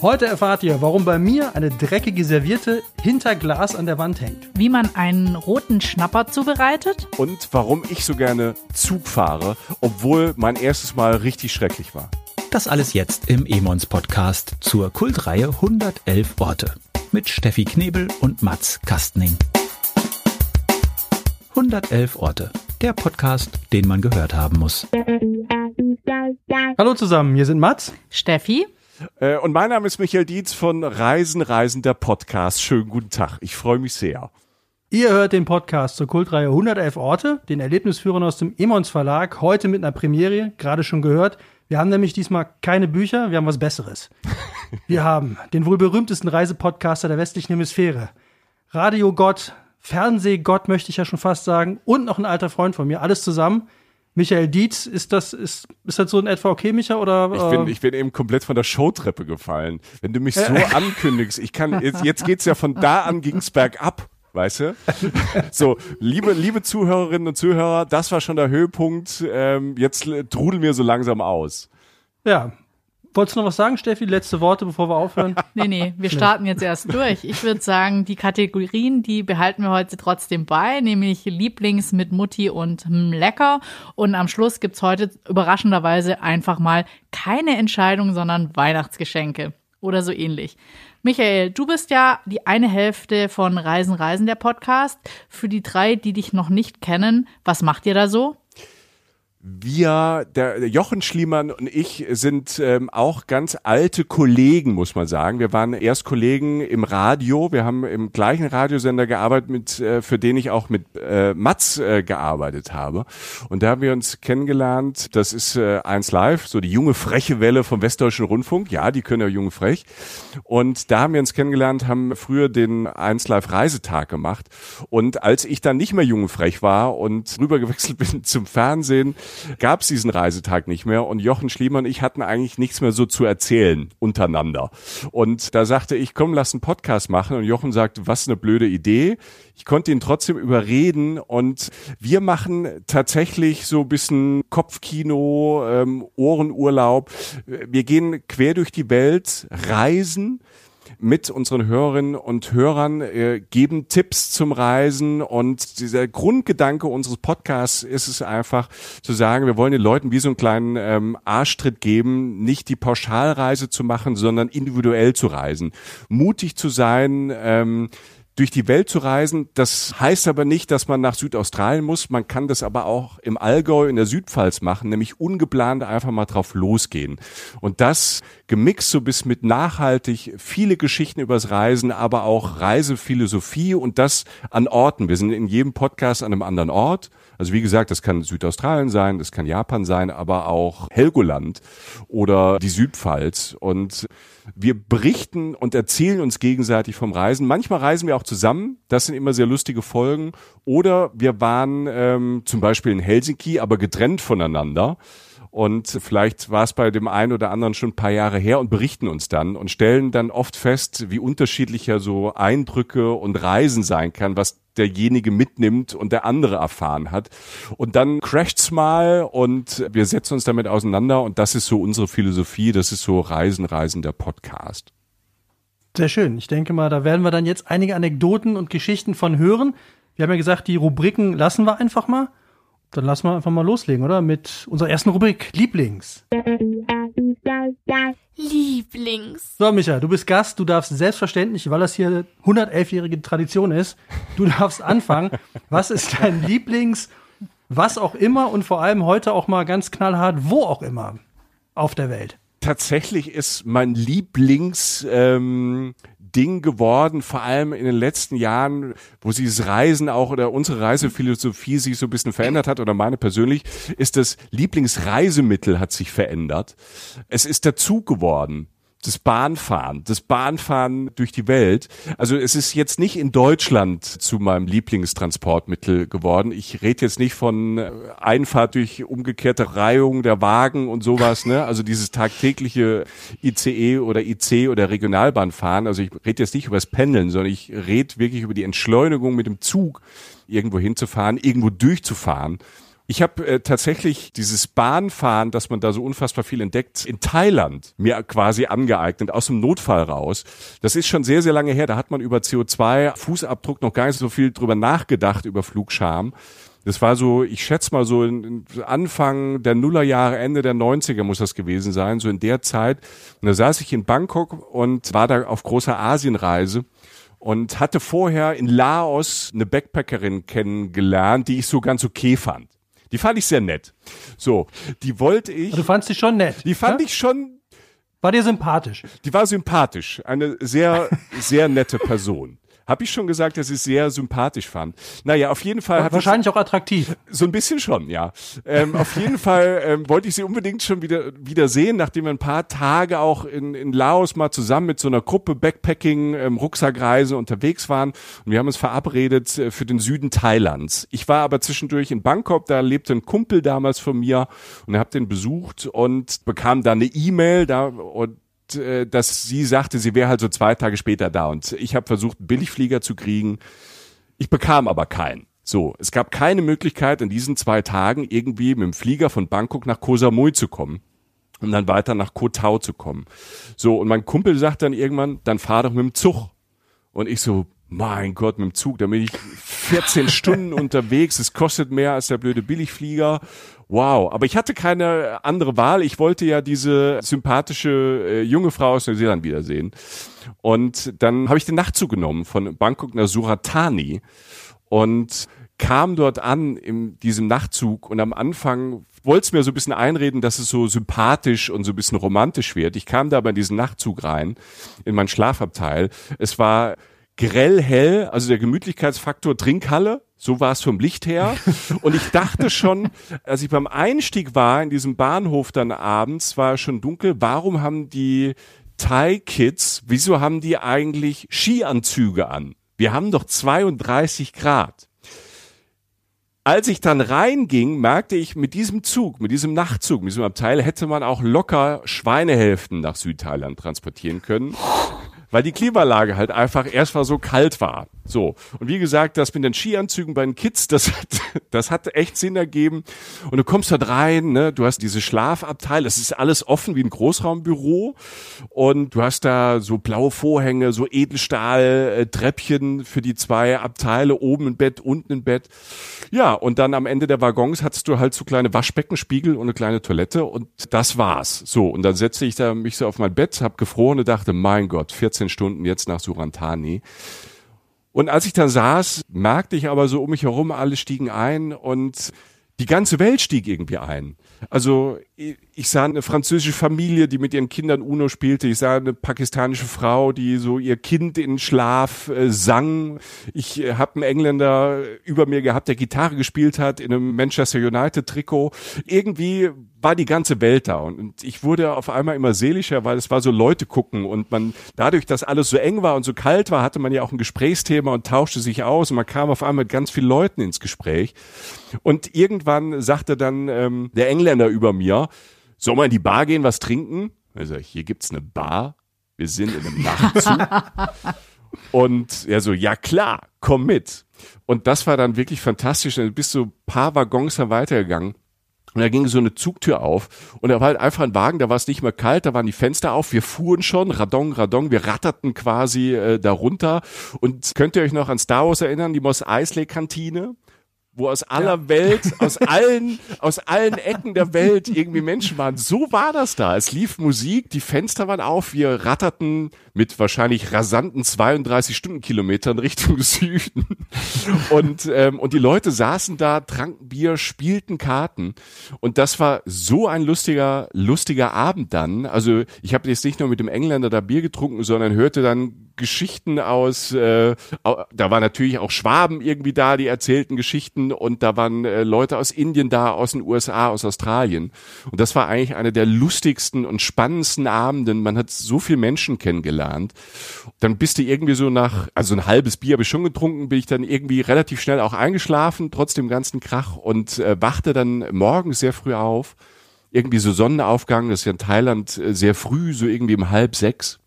Heute erfahrt ihr, warum bei mir eine dreckige Serviette hinter Glas an der Wand hängt. Wie man einen roten Schnapper zubereitet. Und warum ich so gerne Zug fahre, obwohl mein erstes Mal richtig schrecklich war. Das alles jetzt im Emons Podcast zur Kultreihe 111 Orte mit Steffi Knebel und Mats Kastning. 111 Orte, der Podcast, den man gehört haben muss. Hallo zusammen, hier sind Mats, Steffi. Äh, und mein Name ist Michael Dietz von Reisen, Reisen, der Podcast. Schönen guten Tag. Ich freue mich sehr. Ihr hört den Podcast zur Kultreihe 111 Orte, den Erlebnisführern aus dem Emons Verlag, heute mit einer Premiere, gerade schon gehört. Wir haben nämlich diesmal keine Bücher, wir haben was Besseres. Wir haben den wohl berühmtesten Reisepodcaster der westlichen Hemisphäre. Radiogott, Fernsehgott möchte ich ja schon fast sagen, und noch ein alter Freund von mir, alles zusammen. Michael Dietz, ist das, ist, ist das so in etwa okay, Micha, oder? Ich bin, äh, ich bin eben komplett von der Showtreppe gefallen. Wenn du mich so ankündigst, ich kann, jetzt, jetzt geht's ja von da an ging's bergab. Weißt du? So, liebe, liebe Zuhörerinnen und Zuhörer, das war schon der Höhepunkt. Ähm, jetzt trudeln wir so langsam aus. ja. Wolltest du noch was sagen, Steffi? Letzte Worte, bevor wir aufhören? Nee, nee, wir starten jetzt erst durch. Ich würde sagen, die Kategorien, die behalten wir heute trotzdem bei, nämlich Lieblings mit Mutti und hm, Lecker. Und am Schluss gibt's heute überraschenderweise einfach mal keine Entscheidung, sondern Weihnachtsgeschenke oder so ähnlich. Michael, du bist ja die eine Hälfte von Reisen, Reisen der Podcast. Für die drei, die dich noch nicht kennen, was macht ihr da so? Wir, der der Jochen Schliemann und ich sind ähm, auch ganz alte Kollegen, muss man sagen. Wir waren erst Kollegen im Radio. Wir haben im gleichen Radiosender gearbeitet, mit, äh, für den ich auch mit äh, Mats äh, gearbeitet habe. Und da haben wir uns kennengelernt. Das ist äh, 1 Live, so die junge freche Welle vom Westdeutschen Rundfunk. Ja, die können ja jung frech. Und da haben wir uns kennengelernt, haben früher den 1 Live Reisetag gemacht. Und als ich dann nicht mehr jung frech war und rübergewechselt bin zum Fernsehen, gab es diesen Reisetag nicht mehr und Jochen Schliemann und ich hatten eigentlich nichts mehr so zu erzählen untereinander. Und da sagte ich, komm, lass einen Podcast machen und Jochen sagt, was eine blöde Idee. Ich konnte ihn trotzdem überreden und wir machen tatsächlich so ein bisschen Kopfkino, ähm, Ohrenurlaub. Wir gehen quer durch die Welt, reisen, mit unseren Hörerinnen und Hörern, äh, geben Tipps zum Reisen. Und dieser Grundgedanke unseres Podcasts ist es einfach zu sagen, wir wollen den Leuten wie so einen kleinen ähm, Arschtritt geben, nicht die Pauschalreise zu machen, sondern individuell zu reisen, mutig zu sein, ähm, durch die Welt zu reisen. Das heißt aber nicht, dass man nach Südaustralien muss. Man kann das aber auch im Allgäu in der Südpfalz machen, nämlich ungeplant einfach mal drauf losgehen. Und das gemixt so bis mit nachhaltig viele Geschichten übers Reisen, aber auch Reisephilosophie und das an Orten. Wir sind in jedem Podcast an einem anderen Ort. Also wie gesagt, das kann Südaustralien sein, das kann Japan sein, aber auch Helgoland oder die Südpfalz. Und wir berichten und erzählen uns gegenseitig vom Reisen. Manchmal reisen wir auch zusammen. Das sind immer sehr lustige Folgen. Oder wir waren ähm, zum Beispiel in Helsinki, aber getrennt voneinander. Und vielleicht war es bei dem einen oder anderen schon ein paar Jahre her und berichten uns dann und stellen dann oft fest, wie unterschiedlicher so Eindrücke und Reisen sein kann, was derjenige mitnimmt und der andere erfahren hat. Und dann crasht's mal und wir setzen uns damit auseinander und das ist so unsere Philosophie, das ist so Reisen, Reisen der Podcast. Sehr schön. Ich denke mal, da werden wir dann jetzt einige Anekdoten und Geschichten von hören. Wir haben ja gesagt, die Rubriken lassen wir einfach mal. Dann lassen wir einfach mal loslegen, oder? Mit unserer ersten Rubrik, Lieblings. Lieblings. So, Micha, du bist Gast. Du darfst selbstverständlich, weil das hier 111-jährige Tradition ist, du darfst anfangen. Was ist dein Lieblings, was auch immer und vor allem heute auch mal ganz knallhart, wo auch immer auf der Welt? Tatsächlich ist mein Lieblings ähm, Ding geworden, vor allem in den letzten Jahren, wo sich das Reisen auch oder unsere Reisephilosophie sich so ein bisschen verändert hat oder meine persönlich, ist das Lieblingsreisemittel hat sich verändert. Es ist der Zug geworden. Das Bahnfahren, das Bahnfahren durch die Welt. Also es ist jetzt nicht in Deutschland zu meinem Lieblingstransportmittel geworden. Ich rede jetzt nicht von äh, Einfahrt durch umgekehrte Reihung der Wagen und sowas, ne? Also dieses tagtägliche ICE oder IC oder Regionalbahnfahren. Also ich rede jetzt nicht über das Pendeln, sondern ich rede wirklich über die Entschleunigung mit dem Zug irgendwo hinzufahren, irgendwo durchzufahren. Ich habe äh, tatsächlich dieses Bahnfahren, dass man da so unfassbar viel entdeckt, in Thailand mir quasi angeeignet, aus dem Notfall raus. Das ist schon sehr, sehr lange her. Da hat man über CO2, Fußabdruck noch gar nicht so viel drüber nachgedacht, über Flugscham. Das war so, ich schätze mal so Anfang der Nullerjahre, Ende der 90er muss das gewesen sein, so in der Zeit. Und da saß ich in Bangkok und war da auf großer Asienreise und hatte vorher in Laos eine Backpackerin kennengelernt, die ich so ganz okay fand. Die fand ich sehr nett. So, die wollte ich. Du fandst sie schon nett. Die fand ja? ich schon. War dir sympathisch? Die war sympathisch. Eine sehr, sehr nette Person. Habe ich schon gesagt, dass ich es sehr sympathisch fand. Naja, auf jeden Fall. Wahrscheinlich auch attraktiv. So ein bisschen schon, ja. Ähm, auf jeden Fall ähm, wollte ich sie unbedingt schon wieder, wieder sehen, nachdem wir ein paar Tage auch in, in Laos mal zusammen mit so einer Gruppe Backpacking, ähm, Rucksackreise unterwegs waren. Und wir haben uns verabredet äh, für den Süden Thailands. Ich war aber zwischendurch in Bangkok, da lebte ein Kumpel damals von mir und habe den besucht und bekam da eine E-Mail da und äh, dass sie sagte, sie wäre halt so zwei Tage später da. Und ich habe versucht, einen Billigflieger zu kriegen. Ich bekam aber keinen. So, es gab keine Möglichkeit, in diesen zwei Tagen irgendwie mit dem Flieger von Bangkok nach Koh Samui zu kommen um dann weiter nach Koh Tao zu kommen. So, und mein Kumpel sagt dann irgendwann, dann fahr doch mit dem Zug. Und ich so, mein Gott, mit dem Zug, da bin ich 14 Stunden unterwegs, es kostet mehr als der blöde Billigflieger wow. Aber ich hatte keine andere Wahl. Ich wollte ja diese sympathische äh, junge Frau aus Neuseeland wiedersehen. Und dann habe ich den Nachtzug genommen von Bangkok nach Suratani und kam dort an in diesem Nachtzug und am Anfang wollte es mir so ein bisschen einreden, dass es so sympathisch und so ein bisschen romantisch wird. Ich kam da aber in diesen Nachtzug rein, in mein Schlafabteil. Es war grell hell, also der Gemütlichkeitsfaktor Trinkhalle, so war es vom Licht her. Und ich dachte schon, als ich beim Einstieg war in diesem Bahnhof dann abends, war es schon dunkel, warum haben die Thai-Kids, wieso haben die eigentlich Skianzüge an? Wir haben doch 32 Grad. Als ich dann reinging, merkte ich, mit diesem Zug, mit diesem Nachtzug, mit diesem Abteil hätte man auch locker Schweinehälften nach Südthailand transportieren können weil die Klimaanlage halt einfach erstmal so kalt war. So. Und wie gesagt, das mit den Skianzügen bei den Kids, das hat, das hat echt Sinn ergeben. Und du kommst dort rein, ne, du hast diese Schlafabteil, das ist alles offen wie ein Großraumbüro. Und du hast da so blaue Vorhänge, so Edelstahl-Treppchen für die zwei Abteile, oben im Bett, unten im Bett. Ja, und dann am Ende der Waggons hattest du halt so kleine Waschbeckenspiegel und eine kleine Toilette und das war's. So, und dann setzte ich da mich so auf mein Bett, hab gefroren und dachte, mein Gott, 14 Stunden jetzt nach Surantani. Und als ich dann saß, merkte ich aber so um mich herum, alle stiegen ein und die ganze Welt stieg irgendwie ein. Also ich sah eine französische Familie, die mit ihren Kindern Uno spielte. Ich sah eine pakistanische Frau, die so ihr Kind in Schlaf äh, sang. Ich äh, habe einen Engländer über mir gehabt, der Gitarre gespielt hat in einem Manchester United Trikot. Irgendwie war die ganze Welt da und ich wurde auf einmal immer seelischer, weil es war so Leute gucken und man dadurch, dass alles so eng war und so kalt war, hatte man ja auch ein Gesprächsthema und tauschte sich aus und man kam auf einmal mit ganz vielen Leuten ins Gespräch. Und irgendwann sagte dann ähm, der Engländer über mir, soll man in die Bar gehen, was trinken? Also hier gibt's eine Bar. Wir sind in einem Nachtzug. und er so, ja klar, komm mit. Und das war dann wirklich fantastisch. Dann bist du paar Waggons weitergegangen. Und da ging so eine Zugtür auf und da war halt einfach ein Wagen, da war es nicht mehr kalt, da waren die Fenster auf, wir fuhren schon, Radong, Radong, wir ratterten quasi äh, darunter. Und könnt ihr euch noch an Star Wars erinnern, die Moss Eisley Kantine? Wo aus aller ja. Welt, aus allen, aus allen Ecken der Welt irgendwie Menschen waren. So war das da. Es lief Musik, die Fenster waren auf, wir ratterten mit wahrscheinlich rasanten 32 Stundenkilometern Richtung Süden. Und, ähm, und die Leute saßen da, tranken Bier, spielten Karten. Und das war so ein lustiger, lustiger Abend dann. Also ich habe jetzt nicht nur mit dem Engländer da Bier getrunken, sondern hörte dann Geschichten aus, äh, da waren natürlich auch Schwaben irgendwie da, die erzählten Geschichten und da waren äh, Leute aus Indien da, aus den USA, aus Australien. Und das war eigentlich eine der lustigsten und spannendsten Abenden. Man hat so viel Menschen kennengelernt. Dann bist du irgendwie so nach, also ein halbes Bier habe ich schon getrunken, bin ich dann irgendwie relativ schnell auch eingeschlafen, trotz dem ganzen Krach und äh, wachte dann morgens sehr früh auf. Irgendwie so Sonnenaufgang, das ist ja in Thailand äh, sehr früh, so irgendwie um halb sechs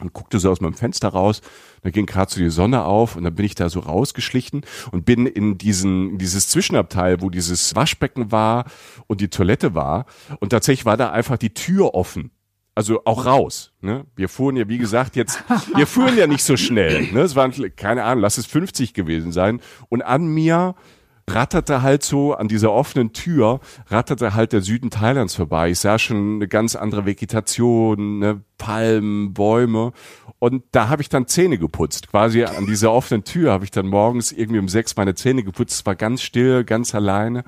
und guckte so aus meinem Fenster raus. Da ging gerade so die Sonne auf und dann bin ich da so rausgeschlichen und bin in diesen in dieses Zwischenabteil, wo dieses Waschbecken war und die Toilette war und tatsächlich war da einfach die Tür offen. Also auch raus. Ne? Wir fuhren ja, wie gesagt, jetzt, wir fuhren ja nicht so schnell. Ne? Es waren, keine Ahnung, lass es 50 gewesen sein. Und an mir ratterte halt so an dieser offenen Tür, ratterte halt der Süden Thailands vorbei. Ich sah schon eine ganz andere Vegetation, ne, Palmen, Bäume. Und da habe ich dann Zähne geputzt. Quasi an dieser offenen Tür habe ich dann morgens irgendwie um sechs meine Zähne geputzt. Es war ganz still, ganz alleine.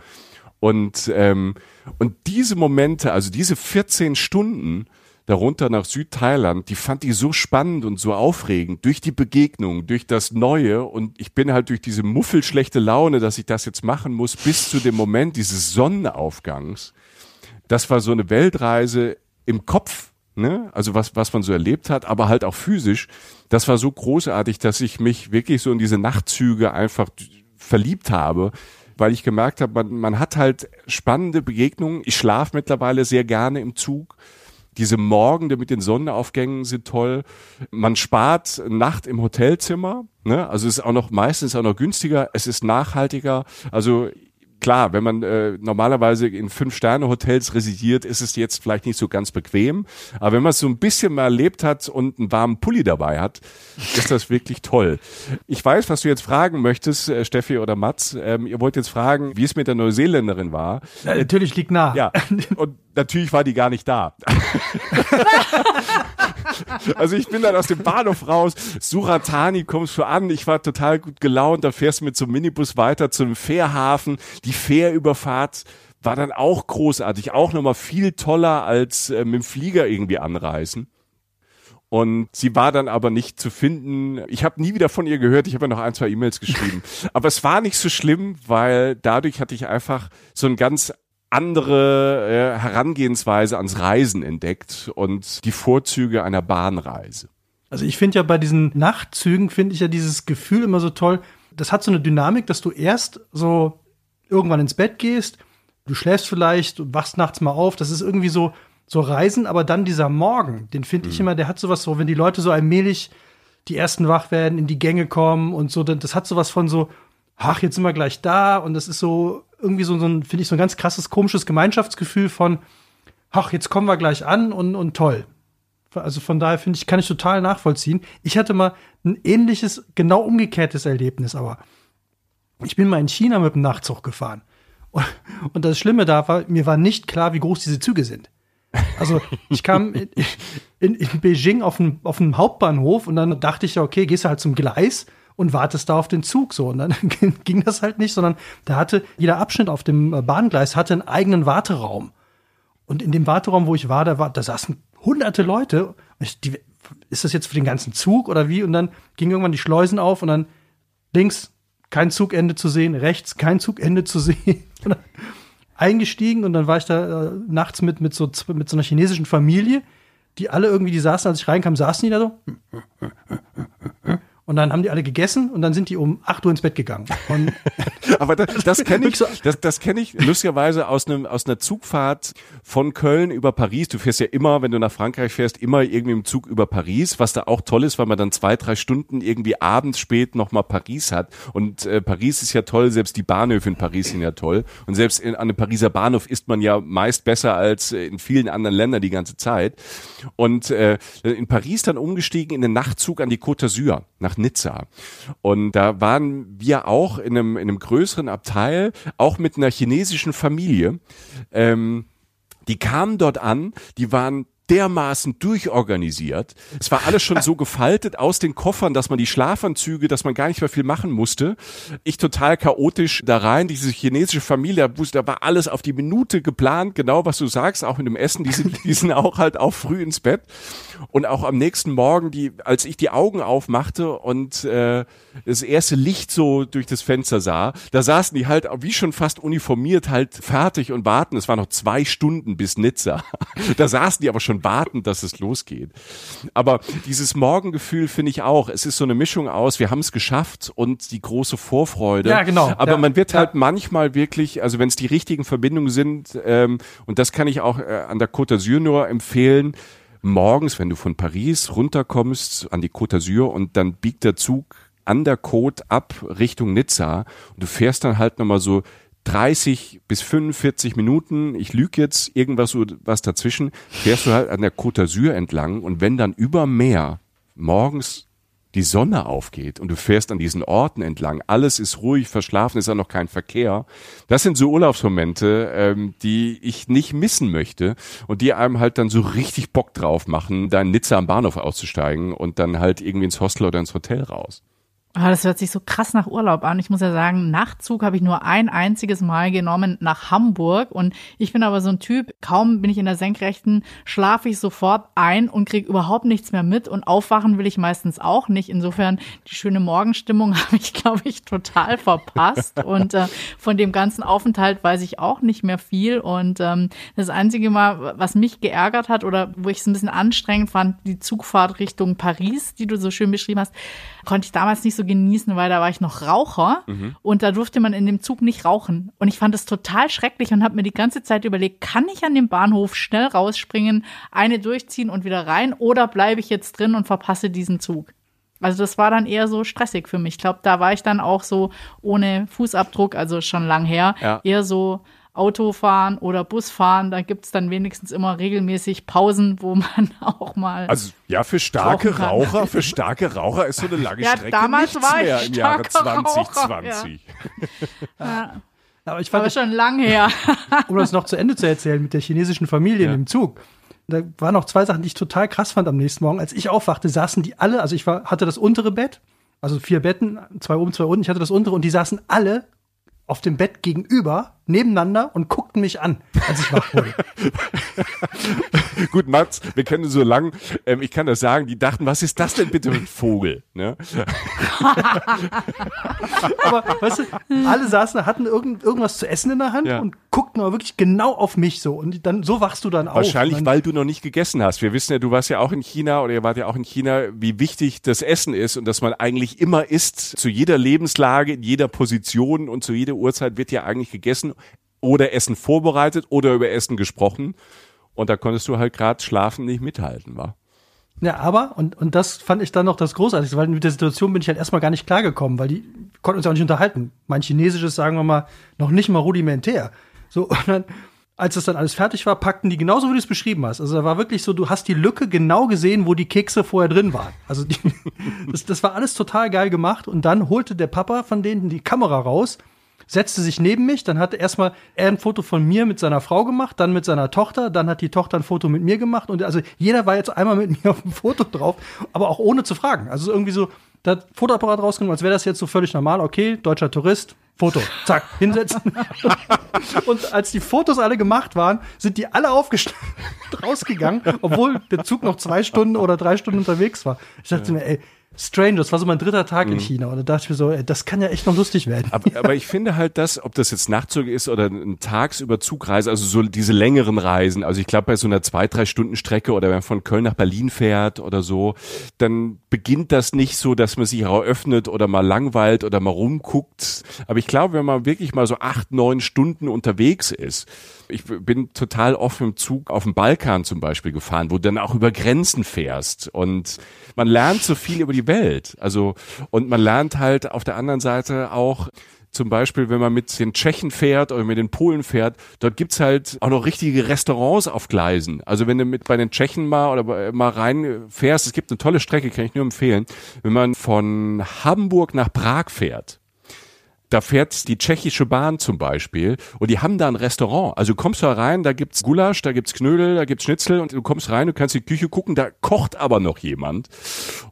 Und, ähm, und diese Momente, also diese 14 Stunden, darunter nach Südthailand, die fand ich so spannend und so aufregend durch die Begegnung, durch das Neue und ich bin halt durch diese muffelschlechte Laune, dass ich das jetzt machen muss, bis zu dem Moment dieses Sonnenaufgangs. Das war so eine Weltreise im Kopf, ne? Also was, was man so erlebt hat, aber halt auch physisch. Das war so großartig, dass ich mich wirklich so in diese Nachtzüge einfach verliebt habe weil ich gemerkt habe, man, man hat halt spannende Begegnungen. Ich schlafe mittlerweile sehr gerne im Zug. Diese Morgende mit den Sonnenaufgängen sind toll. Man spart Nacht im Hotelzimmer. Ne? Also es ist auch noch meistens auch noch günstiger. Es ist nachhaltiger. Also klar, wenn man äh, normalerweise in Fünf-Sterne-Hotels residiert, ist es jetzt vielleicht nicht so ganz bequem. Aber wenn man es so ein bisschen mal erlebt hat und einen warmen Pulli dabei hat, ist das wirklich toll. Ich weiß, was du jetzt fragen möchtest, äh, Steffi oder Mats. Ähm, ihr wollt jetzt fragen, wie es mit der Neuseeländerin war. Ja, natürlich liegt nah. Ja, und natürlich war die gar nicht da. also ich bin dann aus dem Bahnhof raus, Suratani kommst du an, ich war total gut gelaunt, da fährst du mit so einem Minibus weiter zum Fährhafen, die Fährüberfahrt war dann auch großartig, auch nochmal viel toller als äh, mit dem Flieger irgendwie anreisen. Und sie war dann aber nicht zu finden. Ich habe nie wieder von ihr gehört. Ich habe ja noch ein, zwei E-Mails geschrieben. aber es war nicht so schlimm, weil dadurch hatte ich einfach so ein ganz andere äh, Herangehensweise ans Reisen entdeckt und die Vorzüge einer Bahnreise. Also ich finde ja bei diesen Nachtzügen finde ich ja dieses Gefühl immer so toll. Das hat so eine Dynamik, dass du erst so irgendwann ins Bett gehst, du schläfst vielleicht und wachst nachts mal auf. Das ist irgendwie so so Reisen, aber dann dieser Morgen, den finde ich mhm. immer, der hat sowas so, wenn die Leute so allmählich die ersten wach werden, in die Gänge kommen und so, das hat sowas von so, ach, jetzt sind wir gleich da und das ist so irgendwie so, so ein, finde ich, so ein ganz krasses, komisches Gemeinschaftsgefühl von, ach, jetzt kommen wir gleich an und, und toll. Also von daher finde ich, kann ich total nachvollziehen. Ich hatte mal ein ähnliches, genau umgekehrtes Erlebnis, aber ich bin mal in China mit dem Nachtzug gefahren. Und, und das Schlimme da war, mir war nicht klar, wie groß diese Züge sind. Also ich kam in, in, in Beijing auf einen, auf Hauptbahnhof und dann dachte ich ja, okay, gehst du halt zum Gleis und wartest da auf den Zug so. Und dann ging das halt nicht, sondern da hatte jeder Abschnitt auf dem äh, Bahngleis hatte einen eigenen Warteraum. Und in dem Warteraum, wo ich war, da, war, da saßen hunderte Leute. Ich, die, ist das jetzt für den ganzen Zug oder wie? Und dann ging irgendwann die Schleusen auf und dann links kein Zugende zu sehen, rechts kein Zugende zu sehen. Eingestiegen und dann war ich da äh, nachts mit, mit, so, mit so einer chinesischen Familie, die alle irgendwie, die saßen, als ich reinkam, saßen die da so. Und dann haben die alle gegessen und dann sind die um 8 Uhr ins Bett gegangen. Aber das, das kenne ich, das, das kenne ich lustigerweise aus einem aus einer Zugfahrt von Köln über Paris. Du fährst ja immer, wenn du nach Frankreich fährst, immer irgendwie im Zug über Paris, was da auch toll ist, weil man dann zwei, drei Stunden irgendwie abends spät nochmal Paris hat. Und äh, Paris ist ja toll, selbst die Bahnhöfe in Paris sind ja toll. Und selbst in, an einem Pariser Bahnhof ist man ja meist besser als in vielen anderen Ländern die ganze Zeit. Und äh, in Paris dann umgestiegen in den Nachtzug an die Côte d'Azur nach Nizza. Und da waren wir auch in einem, in einem größeren Abteil, auch mit einer chinesischen Familie. Ähm, die kamen dort an, die waren dermaßen durchorganisiert. Es war alles schon so gefaltet aus den Koffern, dass man die Schlafanzüge, dass man gar nicht mehr viel machen musste. Ich total chaotisch da rein, diese chinesische Familie, da war alles auf die Minute geplant, genau was du sagst, auch mit dem Essen, die sind, die sind auch halt auch früh ins Bett. Und auch am nächsten Morgen, die, als ich die Augen aufmachte und äh, das erste Licht so durch das Fenster sah, da saßen die halt wie schon fast uniformiert halt fertig und warten. Es waren noch zwei Stunden bis Nizza. da saßen die aber schon warten, dass es losgeht. Aber dieses Morgengefühl finde ich auch. Es ist so eine Mischung aus, wir haben es geschafft und die große Vorfreude. Ja, genau. Aber ja, man wird ja. halt manchmal wirklich, also wenn es die richtigen Verbindungen sind, ähm, und das kann ich auch äh, an der Côte d'Azur nur empfehlen, morgens, wenn du von Paris runterkommst an die Côte d'Azur und dann biegt der Zug an der Côte ab Richtung Nizza und du fährst dann halt nochmal so 30 bis 45 Minuten, ich lüge jetzt irgendwas was dazwischen, fährst du halt an der Côte d'Azur entlang und wenn dann über Meer morgens die Sonne aufgeht und du fährst an diesen Orten entlang, alles ist ruhig, verschlafen, ist ja noch kein Verkehr. Das sind so Urlaubsmomente, ähm, die ich nicht missen möchte und die einem halt dann so richtig Bock drauf machen, da in Nizza am Bahnhof auszusteigen und dann halt irgendwie ins Hostel oder ins Hotel raus. Ah, das hört sich so krass nach Urlaub an. Ich muss ja sagen, Nachtzug habe ich nur ein einziges Mal genommen nach Hamburg. Und ich bin aber so ein Typ, kaum bin ich in der Senkrechten, schlafe ich sofort ein und kriege überhaupt nichts mehr mit. Und aufwachen will ich meistens auch nicht. Insofern, die schöne Morgenstimmung habe ich, glaube ich, total verpasst. und äh, von dem ganzen Aufenthalt weiß ich auch nicht mehr viel. Und ähm, das einzige Mal, was mich geärgert hat oder wo ich es ein bisschen anstrengend fand, die Zugfahrt Richtung Paris, die du so schön beschrieben hast, konnte ich damals nicht so genießen, weil da war ich noch Raucher mhm. und da durfte man in dem Zug nicht rauchen. Und ich fand es total schrecklich und habe mir die ganze Zeit überlegt, kann ich an dem Bahnhof schnell rausspringen, eine durchziehen und wieder rein oder bleibe ich jetzt drin und verpasse diesen Zug? Also das war dann eher so stressig für mich. Ich glaube, da war ich dann auch so ohne Fußabdruck, also schon lang her, ja. eher so Autofahren oder Busfahren, da gibt's dann wenigstens immer regelmäßig Pausen, wo man auch mal. Also ja, für starke Raucher, für starke Raucher ist so eine lange ja, Strecke damals nichts war ich mehr im Jahre 2020. Raucher, ja. ja. Aber ich fand Aber schon lang her. um das noch zu Ende zu erzählen mit der chinesischen Familie ja. im Zug. Da waren noch zwei Sachen, die ich total krass fand am nächsten Morgen. Als ich aufwachte, saßen die alle, also ich war, hatte das untere Bett, also vier Betten, zwei oben, zwei unten, ich hatte das untere und die saßen alle auf dem Bett gegenüber nebeneinander und guckten mich an, als ich wach wurde. Gut, Mats, wir kennen so lang. Ähm, ich kann das sagen, die dachten, was ist das denn bitte für ein Vogel? Ne? aber weißt du, alle saßen, hatten irgend, irgendwas zu essen in der Hand ja. und guckten aber wirklich genau auf mich so. Und dann so wachst du dann auf. Wahrscheinlich, weil du noch nicht gegessen hast. Wir wissen ja, du warst ja auch in China oder ihr wart ja auch in China, wie wichtig das Essen ist und dass man eigentlich immer isst, zu jeder Lebenslage, in jeder Position und zu jeder Uhrzeit wird ja eigentlich gegessen oder Essen vorbereitet oder über Essen gesprochen. Und da konntest du halt gerade schlafen nicht mithalten, war. Ja, aber, und, und das fand ich dann noch das Großartigste, weil mit der Situation bin ich halt erstmal gar nicht klargekommen, weil die konnten uns ja auch nicht unterhalten. Mein Chinesisches, sagen wir mal, noch nicht mal rudimentär. So, und dann, als das dann alles fertig war, packten die genauso, wie du es beschrieben hast. Also da war wirklich so, du hast die Lücke genau gesehen, wo die Kekse vorher drin waren. Also die, das, das war alles total geil gemacht. Und dann holte der Papa von denen die Kamera raus setzte sich neben mich, dann hatte erstmal er ein Foto von mir mit seiner Frau gemacht, dann mit seiner Tochter, dann hat die Tochter ein Foto mit mir gemacht und also jeder war jetzt einmal mit mir auf dem Foto drauf, aber auch ohne zu fragen. Also irgendwie so, da hat Fotoapparat rausgenommen, als wäre das jetzt so völlig normal, okay, deutscher Tourist, Foto, zack, hinsetzen. und als die Fotos alle gemacht waren, sind die alle aufgestanden rausgegangen, obwohl der Zug noch zwei Stunden oder drei Stunden unterwegs war. Ich dachte ja. mir, ey, strange. Das war so mein dritter Tag mhm. in China. Und da dachte ich mir so, ey, das kann ja echt noch lustig werden. Aber, aber ich finde halt das, ob das jetzt Nachtzug ist oder ein tagsüber Zugreise, also so diese längeren Reisen, also ich glaube bei so einer zwei, drei Stunden Strecke oder wenn man von Köln nach Berlin fährt oder so, dann beginnt das nicht so, dass man sich eröffnet oder mal langweilt oder mal rumguckt. Aber ich glaube, wenn man wirklich mal so acht, neun Stunden unterwegs ist, ich bin total oft im Zug auf dem Balkan zum Beispiel gefahren, wo du dann auch über Grenzen fährst und man lernt so viel über die Welt. Also, und man lernt halt auf der anderen Seite auch, zum Beispiel, wenn man mit den Tschechen fährt oder mit den Polen fährt, dort gibt's halt auch noch richtige Restaurants auf Gleisen. Also wenn du mit bei den Tschechen mal oder mal rein fährst, es gibt eine tolle Strecke, kann ich nur empfehlen. Wenn man von Hamburg nach Prag fährt, da fährt die tschechische Bahn zum Beispiel und die haben da ein Restaurant. Also du kommst da rein, da gibt's Gulasch, da gibt's Knödel, da gibt's Schnitzel und du kommst rein, du kannst die Küche gucken, da kocht aber noch jemand.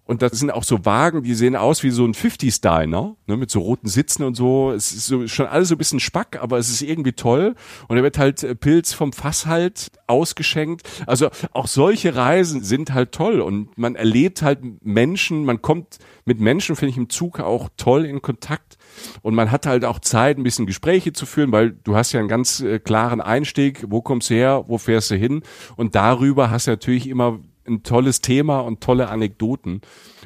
Und das sind auch so Wagen, die sehen aus wie so ein 50s Diner, ne, mit so roten Sitzen und so. Es ist so, schon alles so ein bisschen Spack, aber es ist irgendwie toll. Und da wird halt äh, Pilz vom Fass halt ausgeschenkt. Also auch solche Reisen sind halt toll und man erlebt halt Menschen, man kommt mit Menschen, finde ich, im Zug auch toll in Kontakt und man hat halt auch Zeit, ein bisschen Gespräche zu führen, weil du hast ja einen ganz äh, klaren Einstieg, wo kommst du her, wo fährst du hin? Und darüber hast du natürlich immer ein tolles Thema und tolle Anekdoten.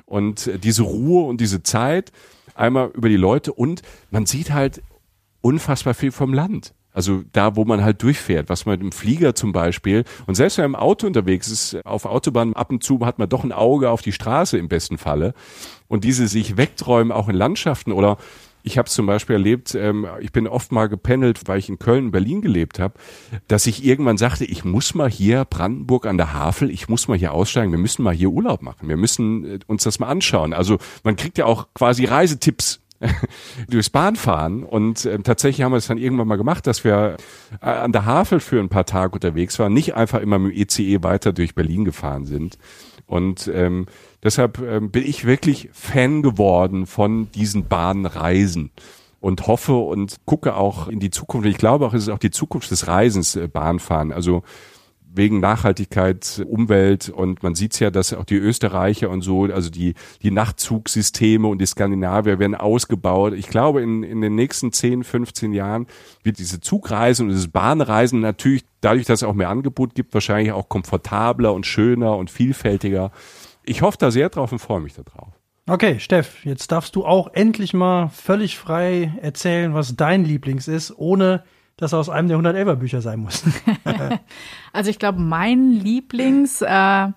Und äh, diese Ruhe und diese Zeit einmal über die Leute. Und man sieht halt unfassbar viel vom Land. Also da, wo man halt durchfährt, was man im Flieger zum Beispiel. Und selbst wenn man im Auto unterwegs ist, auf Autobahn ab und zu hat man doch ein Auge auf die Straße im besten Falle. Und diese sich wegträumen auch in Landschaften oder ich habe zum Beispiel erlebt, ähm, ich bin oft mal gependelt, weil ich in Köln, Berlin gelebt habe, dass ich irgendwann sagte, ich muss mal hier Brandenburg an der Havel, ich muss mal hier aussteigen, wir müssen mal hier Urlaub machen, wir müssen äh, uns das mal anschauen. Also man kriegt ja auch quasi Reisetipps durchs Bahnfahren und äh, tatsächlich haben wir es dann irgendwann mal gemacht, dass wir äh, an der Havel für ein paar Tage unterwegs waren, nicht einfach immer mit dem ECE e weiter durch Berlin gefahren sind. Und ähm, deshalb ähm, bin ich wirklich Fan geworden von diesen Bahnreisen und hoffe und gucke auch in die Zukunft. Ich glaube auch, es ist auch die Zukunft des Reisens, äh, Bahnfahren. Also wegen Nachhaltigkeit, Umwelt und man sieht's ja, dass auch die Österreicher und so, also die, die Nachtzugsysteme und die Skandinavier werden ausgebaut. Ich glaube, in, in den nächsten 10, 15 Jahren wird diese Zugreisen und dieses Bahnreisen natürlich dadurch, dass es auch mehr Angebot gibt, wahrscheinlich auch komfortabler und schöner und vielfältiger. Ich hoffe da sehr drauf und freue mich darauf. Okay, Steff, jetzt darfst du auch endlich mal völlig frei erzählen, was dein Lieblings ist, ohne dass er aus einem der 111er Bücher sein muss. also ich glaube, mein Lieblings, äh,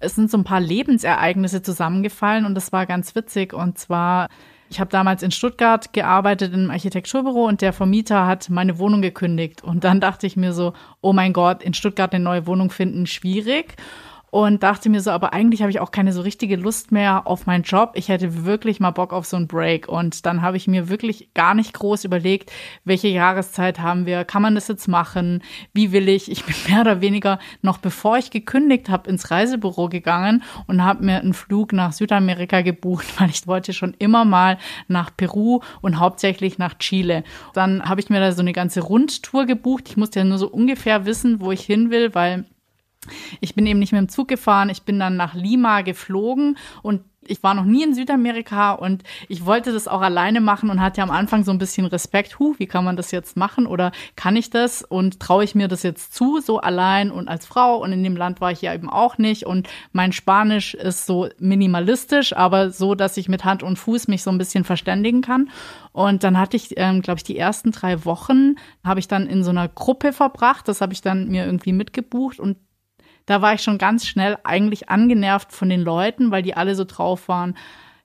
es sind so ein paar Lebensereignisse zusammengefallen und das war ganz witzig. Und zwar, ich habe damals in Stuttgart gearbeitet im Architekturbüro und der Vermieter hat meine Wohnung gekündigt. Und dann dachte ich mir so, oh mein Gott, in Stuttgart eine neue Wohnung finden, schwierig und dachte mir so, aber eigentlich habe ich auch keine so richtige Lust mehr auf meinen Job. Ich hätte wirklich mal Bock auf so einen Break. Und dann habe ich mir wirklich gar nicht groß überlegt, welche Jahreszeit haben wir, kann man das jetzt machen, wie will ich. Ich bin mehr oder weniger noch bevor ich gekündigt habe ins Reisebüro gegangen und habe mir einen Flug nach Südamerika gebucht, weil ich wollte schon immer mal nach Peru und hauptsächlich nach Chile. Dann habe ich mir da so eine ganze Rundtour gebucht. Ich musste ja nur so ungefähr wissen, wo ich hin will, weil ich bin eben nicht mit dem Zug gefahren, ich bin dann nach Lima geflogen und ich war noch nie in Südamerika und ich wollte das auch alleine machen und hatte am Anfang so ein bisschen Respekt, hu, wie kann man das jetzt machen oder kann ich das? Und traue ich mir das jetzt zu, so allein und als Frau? Und in dem Land war ich ja eben auch nicht. Und mein Spanisch ist so minimalistisch, aber so, dass ich mit Hand und Fuß mich so ein bisschen verständigen kann. Und dann hatte ich, ähm, glaube ich, die ersten drei Wochen habe ich dann in so einer Gruppe verbracht, das habe ich dann mir irgendwie mitgebucht und da war ich schon ganz schnell eigentlich angenervt von den Leuten, weil die alle so drauf waren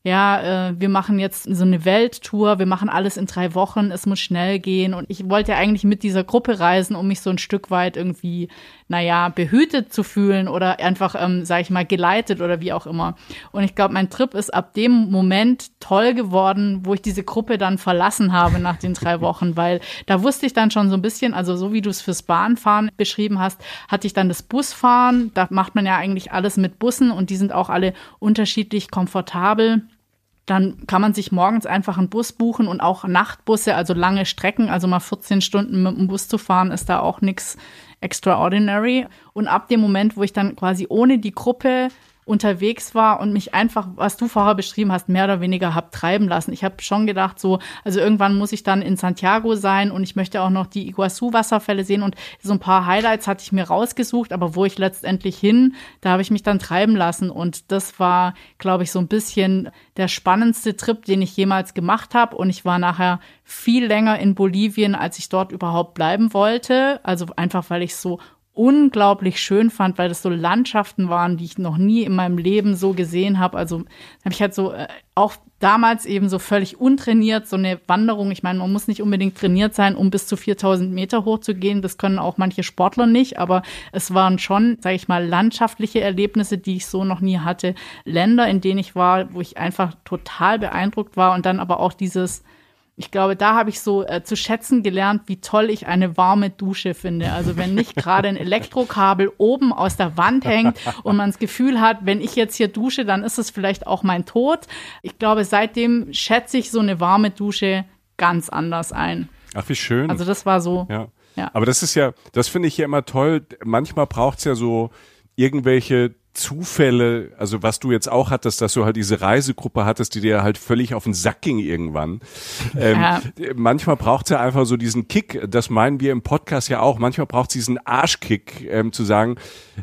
ja, äh, wir machen jetzt so eine Welttour, wir machen alles in drei Wochen, es muss schnell gehen. Und ich wollte ja eigentlich mit dieser Gruppe reisen, um mich so ein Stück weit irgendwie, naja, behütet zu fühlen oder einfach, ähm, sag ich mal, geleitet oder wie auch immer. Und ich glaube, mein Trip ist ab dem Moment toll geworden, wo ich diese Gruppe dann verlassen habe nach den drei Wochen, weil da wusste ich dann schon so ein bisschen, also so wie du es fürs Bahnfahren beschrieben hast, hatte ich dann das Busfahren. Da macht man ja eigentlich alles mit Bussen und die sind auch alle unterschiedlich komfortabel dann kann man sich morgens einfach einen Bus buchen und auch Nachtbusse, also lange Strecken, also mal 14 Stunden mit dem Bus zu fahren, ist da auch nichts extraordinary. Und ab dem Moment, wo ich dann quasi ohne die Gruppe unterwegs war und mich einfach, was du vorher beschrieben hast, mehr oder weniger hab treiben lassen. Ich habe schon gedacht, so, also irgendwann muss ich dann in Santiago sein und ich möchte auch noch die Iguazu-Wasserfälle sehen und so ein paar Highlights hatte ich mir rausgesucht, aber wo ich letztendlich hin, da habe ich mich dann treiben lassen und das war, glaube ich, so ein bisschen der spannendste Trip, den ich jemals gemacht habe und ich war nachher viel länger in Bolivien, als ich dort überhaupt bleiben wollte, also einfach weil ich so unglaublich schön fand, weil das so Landschaften waren, die ich noch nie in meinem Leben so gesehen habe. Also habe ich halt so äh, auch damals eben so völlig untrainiert so eine Wanderung. Ich meine, man muss nicht unbedingt trainiert sein, um bis zu 4000 Meter hochzugehen. Das können auch manche Sportler nicht, aber es waren schon, sage ich mal, landschaftliche Erlebnisse, die ich so noch nie hatte. Länder, in denen ich war, wo ich einfach total beeindruckt war und dann aber auch dieses ich glaube, da habe ich so äh, zu schätzen gelernt, wie toll ich eine warme Dusche finde. Also wenn nicht gerade ein Elektrokabel oben aus der Wand hängt und man das Gefühl hat, wenn ich jetzt hier dusche, dann ist es vielleicht auch mein Tod. Ich glaube, seitdem schätze ich so eine warme Dusche ganz anders ein. Ach, wie schön. Also das war so. Ja. ja. Aber das ist ja, das finde ich ja immer toll. Manchmal braucht es ja so irgendwelche Zufälle, also was du jetzt auch hattest, dass du halt diese Reisegruppe hattest, die dir halt völlig auf den Sack ging irgendwann. Ähm, Ja. Manchmal braucht es ja einfach so diesen Kick, das meinen wir im Podcast ja auch, manchmal braucht es diesen Arschkick, ähm, zu sagen,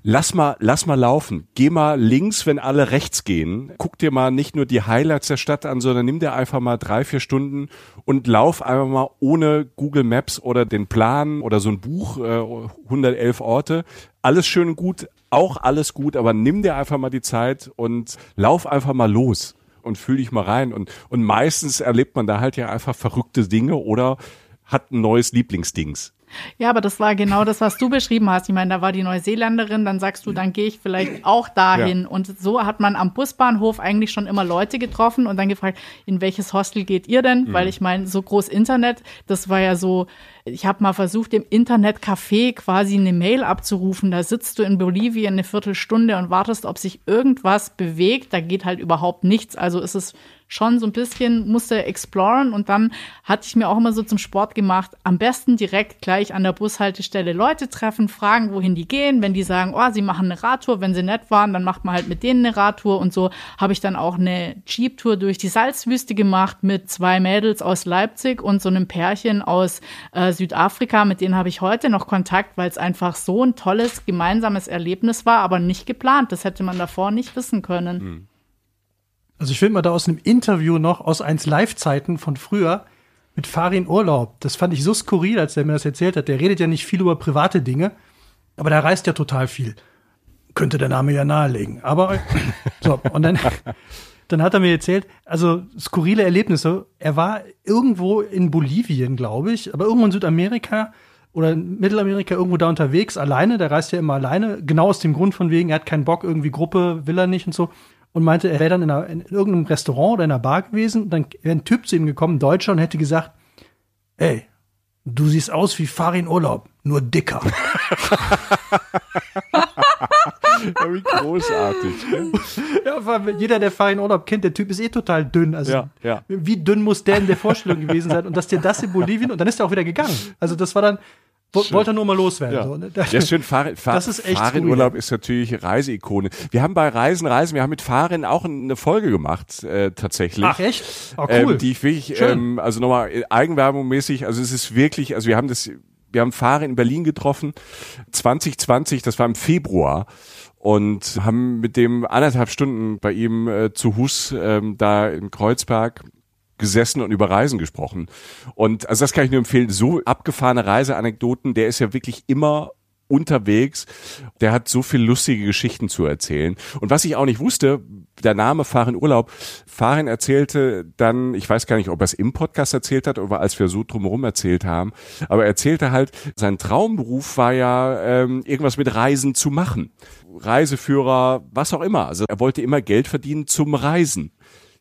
lass mal, lass mal laufen, geh mal links, wenn alle rechts gehen, guck dir mal nicht nur die Highlights der Stadt an, sondern nimm dir einfach mal drei, vier Stunden und lauf einfach mal ohne Google Maps oder den Plan oder so ein Buch, äh, 111 Orte, alles schön und gut, auch alles gut, aber nimm dir einfach mal die Zeit und lauf einfach mal los und fühl dich mal rein. Und, und meistens erlebt man da halt ja einfach verrückte Dinge oder hat ein neues Lieblingsdings. Ja, aber das war genau das, was du beschrieben hast. Ich meine, da war die Neuseeländerin, dann sagst du, dann gehe ich vielleicht auch dahin. Ja. Und so hat man am Busbahnhof eigentlich schon immer Leute getroffen und dann gefragt, in welches Hostel geht ihr denn? Mhm. Weil ich meine, so groß Internet, das war ja so, ich habe mal versucht, im Internetcafé quasi eine Mail abzurufen. Da sitzt du in Bolivien eine Viertelstunde und wartest, ob sich irgendwas bewegt. Da geht halt überhaupt nichts. Also ist es schon so ein bisschen, musste exploren und dann hatte ich mir auch immer so zum Sport gemacht, am besten direkt gleich an der Bushaltestelle Leute treffen, fragen, wohin die gehen. Wenn die sagen, oh, sie machen eine Radtour, wenn sie nett waren, dann macht man halt mit denen eine Radtour und so habe ich dann auch eine Jeep-Tour durch die Salzwüste gemacht mit zwei Mädels aus Leipzig und so einem Pärchen aus äh, Südafrika, mit denen habe ich heute noch Kontakt, weil es einfach so ein tolles gemeinsames Erlebnis war, aber nicht geplant. Das hätte man davor nicht wissen können. Also ich finde mal da aus einem Interview noch aus 1 Live-Zeiten von früher mit Farin Urlaub. Das fand ich so skurril, als der mir das erzählt hat. Der redet ja nicht viel über private Dinge, aber der reist ja total viel. Könnte der Name ja nahelegen. Aber so, und dann, dann hat er mir erzählt, also skurrile Erlebnisse. Er war irgendwo in Bolivien, glaube ich, aber irgendwo in Südamerika oder in Mittelamerika irgendwo da unterwegs, alleine. Der reist ja immer alleine, genau aus dem Grund von wegen, er hat keinen Bock, irgendwie Gruppe, will er nicht und so und meinte, er wäre dann in, einer, in irgendeinem Restaurant oder in einer Bar gewesen. Und dann wäre ein Typ zu ihm gekommen, ein Deutscher, und hätte gesagt, ey, du siehst aus wie Farin Urlaub, nur dicker. Ja, wie großartig. ne? ja, jeder, der Farin Urlaub kennt, der Typ ist eh total dünn. Also Ja, ja. wie dünn muss der in der Vorstellung gewesen sein? Und dass der das in Bolivien, und dann ist er auch wieder gegangen. Also das war dann, wo, wollte er nur mal loswerden. Ja. So, ne? ja, schön. Fahr, Fahr, Das ist echt Fahrradurlaub ist natürlich Reiseikone. Wir haben bei Reisen, Reisen, wir haben mit Fahren auch eine Folge gemacht, äh, tatsächlich. Ach echt? Oh, cool. Ähm, die ich wirklich, Schön. ähm, also nochmal äh, Eigenwerbung mäßig, also es ist wirklich, also wir haben das, wir haben Fahrer in Berlin getroffen, 2020, das war im Februar und haben mit dem anderthalb Stunden bei ihm äh, zu Hus ähm, da in Kreuzberg gesessen und über Reisen gesprochen. Und also das kann ich nur empfehlen. So abgefahrene Reiseanekdoten, der ist ja wirklich immer unterwegs. Der hat so viel lustige Geschichten zu erzählen. Und was ich auch nicht wusste, der Name Farin Urlaub. Farin erzählte dann, ich weiß gar nicht, ob er es im Podcast erzählt hat oder als wir so drumherum erzählt haben, aber er erzählte halt, sein Traumberuf war ja, ähm, irgendwas mit Reisen zu machen. Reiseführer, was auch immer. Also er wollte immer Geld verdienen zum Reisen.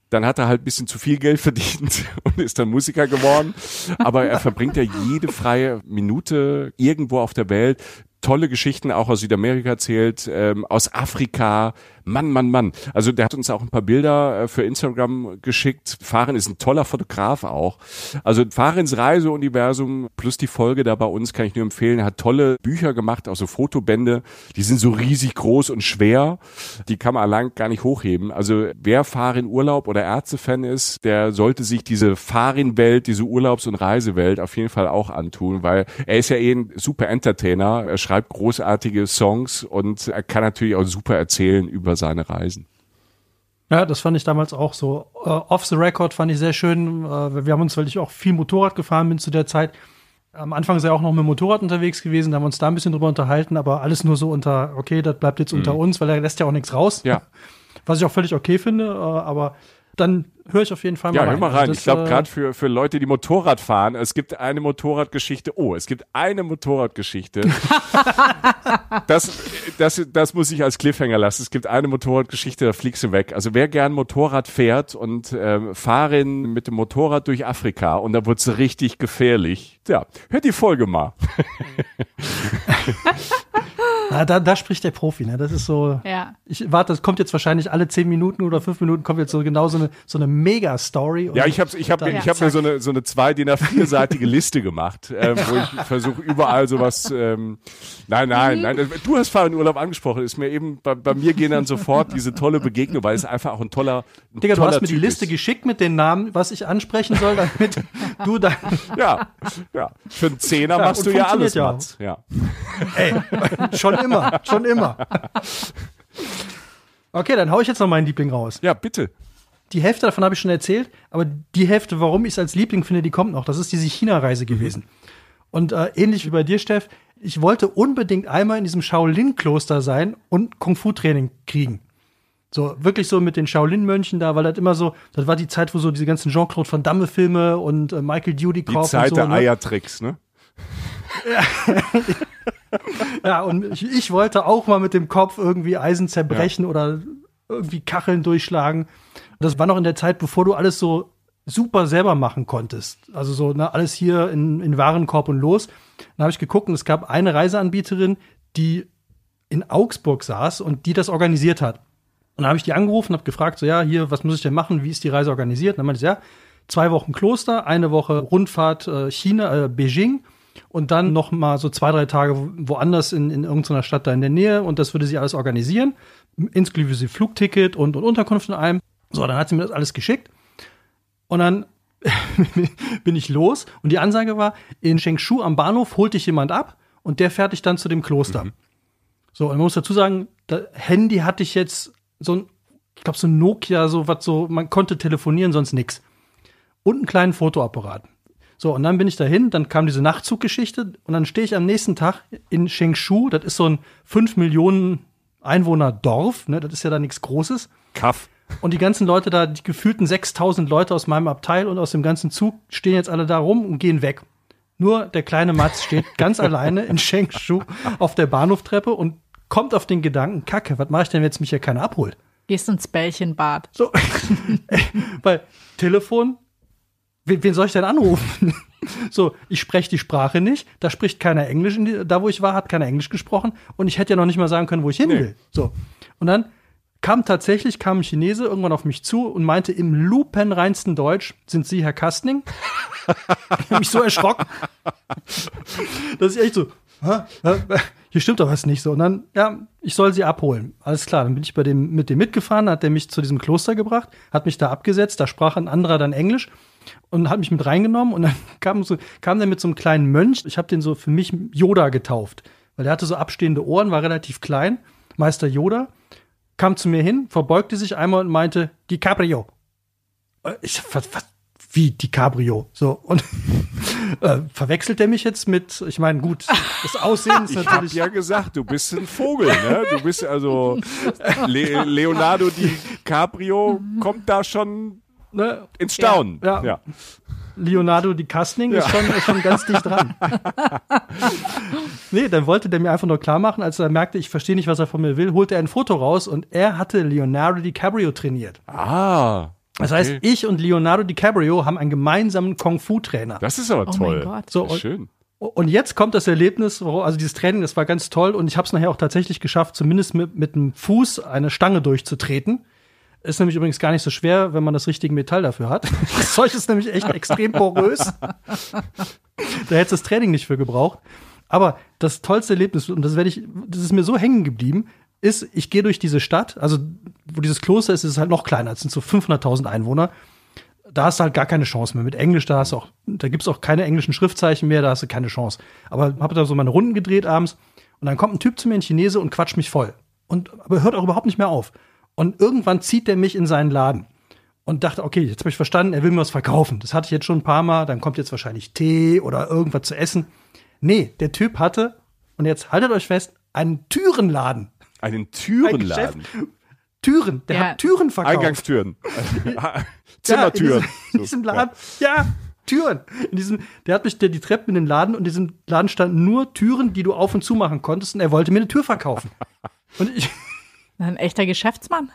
Dann hat er halt ein bisschen zu viel Geld verdient und ist dann Musiker geworden. Aber er verbringt ja jede freie Minute irgendwo auf der Welt. Tolle Geschichten auch aus Südamerika erzählt, ähm, aus Afrika. Mann, Mann, Mann. Also der hat uns auch ein paar Bilder äh, für Instagram geschickt. Farin ist ein toller Fotograf auch. Also Farins Reiseuniversum plus die Folge da bei uns kann ich nur empfehlen. Er hat tolle Bücher gemacht, auch so Fotobände. Die sind so riesig groß und schwer. Die kann man allein gar nicht hochheben. Also wer Farin Urlaub oder Ärztefan ist, der sollte sich diese Farin-Welt, diese Urlaubs- und Reisewelt auf jeden Fall auch antun, weil er ist ja eh ein super Entertainer. Er schreibt großartige Songs und er kann natürlich auch super erzählen über seine Reisen. Ja, das fand ich damals auch so. Äh, off the record fand ich sehr schön. Äh, wir haben uns, weil ich auch viel Motorrad gefahren bin zu der Zeit, am Anfang sei auch noch mit dem Motorrad unterwegs gewesen, da haben wir uns da ein bisschen drüber unterhalten, aber alles nur so unter, okay, das bleibt jetzt unter uns, weil er lässt ja auch nichts raus. Mhm. Ja. Was ich auch völlig okay finde, äh, aber dann höre ich auf jeden Fall mal Ja, rein. hör mal Also rein. das, ich glaube, äh, gerade für, für Leute, die Motorrad fahren, es gibt eine Motorradgeschichte. Oh, es gibt eine Motorradgeschichte. das, das, das muss ich als Cliffhanger lassen. Es gibt eine Motorradgeschichte, da fliegst du weg. Also wer gern Motorrad fährt und ähm, fahren mit dem Motorrad durch Afrika und da wird's richtig gefährlich. Ja, hört die Folge mal. Na, da, da spricht der Profi, ne? Das ist so. Ja. Ich warte, das kommt jetzt wahrscheinlich alle zehn Minuten oder fünf Minuten kommt jetzt so genau so eine, so eine Mega-Story. Ja, ich habe ich hab, dann- ich hab mir so eine, so eine zwei DIN A4-seitige Liste gemacht, ähm, wo ich versuche überall sowas. Ähm, nein, nein, nein. Du hast vorhin Urlaub angesprochen. Ist mir eben bei, bei mir gehen dann sofort diese tolle Begegnung, weil es einfach auch ein toller. Ein Digga, du toller hast mir die Liste ist. geschickt mit den Namen, was ich ansprechen soll, damit du dann. Ja, ja. Für einen Zehner Ja, machst du ja alles, ja. Mats. Ja. Ey, schon immer, schon immer. Okay, dann hau ich jetzt noch meinen Liebling raus. ja, bitte. Die Hälfte davon habe ich schon erzählt, aber die Hälfte, warum ich es als Liebling finde, die kommt noch. Das ist diese China-Reise gewesen. Und äh, ähnlich wie bei dir, Steff, ich wollte unbedingt einmal in diesem Shaolin-Kloster sein und Kung-Fu-Training kriegen. So, wirklich so mit den Shaolin-Mönchen da, weil das immer so, das war die Zeit, wo so diese ganzen Jean-Claude Van Damme-Filme und äh, Michael Die Dudikoff Zeit und so. der ne? Eiertricks, ne? Ja, und ich, ich wollte auch mal mit dem Kopf irgendwie Eisen zerbrechen oder irgendwie Kacheln durchschlagen. Das war noch in der Zeit, bevor du alles so super selber machen konntest. Also so, ne, alles hier in, in Warenkorb und los. Dann habe ich geguckt und es gab eine Reiseanbieterin, die in Augsburg saß und die das organisiert hat. Und dann habe ich die angerufen und habe gefragt, so ja, hier, was muss ich denn machen? Wie ist die Reise organisiert? Und dann meinte sie, ja, zwei Wochen Kloster, eine Woche Rundfahrt äh, China, äh, Beijing und dann noch mal so zwei, drei Tage wo- woanders in, in irgendeiner Stadt da in der Nähe und das würde sie alles organisieren, inklusive Flugticket und, und Unterkunft in allem. So, dann hat sie mir das alles geschickt und dann bin ich los und die Ansage war, in Shengshu am Bahnhof holt dich jemand ab und der fährt dich dann zu dem Kloster. So, und man muss dazu sagen, das Handy hatte ich jetzt so ein, ich glaube, so ein Nokia, so was so, man konnte telefonieren, sonst nix. Und einen kleinen Fotoapparat. So, und dann bin ich dahin, dann kam diese Nachtzuggeschichte und dann stehe ich am nächsten Tag in Shengshu, das ist so ein 5 Millionen Einwohner Dorf, ne, das ist ja da nichts Großes. Kaff. Und die ganzen Leute da, die gefühlten 6000 Leute aus meinem Abteil und aus dem ganzen Zug stehen jetzt alle da rum und gehen weg. Nur der kleine Mats steht ganz alleine in Shengshu auf der Bahnhoftreppe und kommt auf den Gedanken, Kacke, was mache ich denn, wenn jetzt mich hier keiner abholt? Gehst ins Bällchenbad. So, weil Telefon, wen, soll ich denn anrufen? So, ich spreche die Sprache nicht, da spricht keiner Englisch, die, da wo ich war, hat keiner Englisch gesprochen und ich hätte ja noch nicht mal sagen können, wo ich hin will. So, und dann kam tatsächlich, kam ein Chinese irgendwann auf mich zu und meinte im lupenreinsten Deutsch, sind Sie Herr Kastning? ich hab mich so erschrocken, dass ich echt so, Hä? Hä? Hier stimmt doch was nicht so. Und dann, ja, ich soll sie abholen. Alles klar, dann bin ich bei dem, mit dem mitgefahren, hat der mich zu diesem Kloster gebracht, hat mich da abgesetzt, da sprach ein anderer dann Englisch und hat mich mit reingenommen und dann kam, so, kam der mit so einem kleinen Mönch. Ich habe den so für mich Yoda getauft, weil der hatte so abstehende Ohren, war relativ klein. Meister Yoda kam zu mir hin, verbeugte sich einmal und meinte, DiCaprio. Äh, Ich, was, was, wie DiCaprio? So, und äh, verwechselt er mich jetzt mit, ich meine, gut, das Aussehen ist Ich habe natürlich. ja gesagt, du bist ein Vogel, ne? Du bist also Le Leonardo DiCaprio kommt da schon Ne, ins Staunen. Ja. Ja. Leonardo di Casting ist, schon, ist schon ganz dicht dran. nee, dann wollte der mir einfach nur klar machen, als er merkte, ich verstehe nicht, was er von mir will, holte er ein Foto raus und er hatte Leonardo DiCaprio trainiert. Ah, Das heißt, ich und Leonardo DiCaprio haben einen gemeinsamen Kung-Fu-Trainer. das ist aber Oh toll. mein Gott. So, und, Schön. und jetzt kommt das Erlebnis, also dieses Training, das war ganz toll und ich habe es nachher auch tatsächlich geschafft, zumindest mit, mit dem Fuß eine Stange durchzutreten. Ist nämlich übrigens gar nicht so schwer, wenn man das richtige Metall dafür hat. Das Zeug ist nämlich echt extrem porös. Da hätte das Training nicht für gebraucht. Aber das tollste Erlebnis, und das werde ich, das ist mir so hängen geblieben, ist, ich gehe durch diese Stadt, also wo dieses Kloster ist, ist es halt noch kleiner, es sind so 500.000 Einwohner. Da hast du halt gar keine Chance mehr. Mit Englisch, da hast du auch, auch keine englischen Schriftzeichen mehr, da hast du keine Chance. Aber habe da so meine Runden gedreht abends und dann kommt ein Typ zu mir, ein Chinese, und quatscht mich voll. Und aber hört auch überhaupt nicht mehr auf. Und irgendwann zieht der mich in seinen Laden und dachte, okay, jetzt habe ich verstanden, er will mir was verkaufen. Das hatte ich jetzt schon ein paar Mal, dann kommt jetzt wahrscheinlich Tee oder irgendwas zu essen. Nee, der Typ hatte, und jetzt haltet euch fest, einen Türenladen. Einen Ein Türenladen. Geschäft. Türen, der Ja. hat Türen verkauft. Eingangstüren. Ja, Zimmertüren. in diesem, in diesem Laden. Ja. Türen. In diesem, der hat mich der, die Treppen in den Laden und in diesem Laden standen nur Türen, die du auf und zu machen konntest und er wollte mir eine Tür verkaufen. Und ich, Ein echter Geschäftsmann.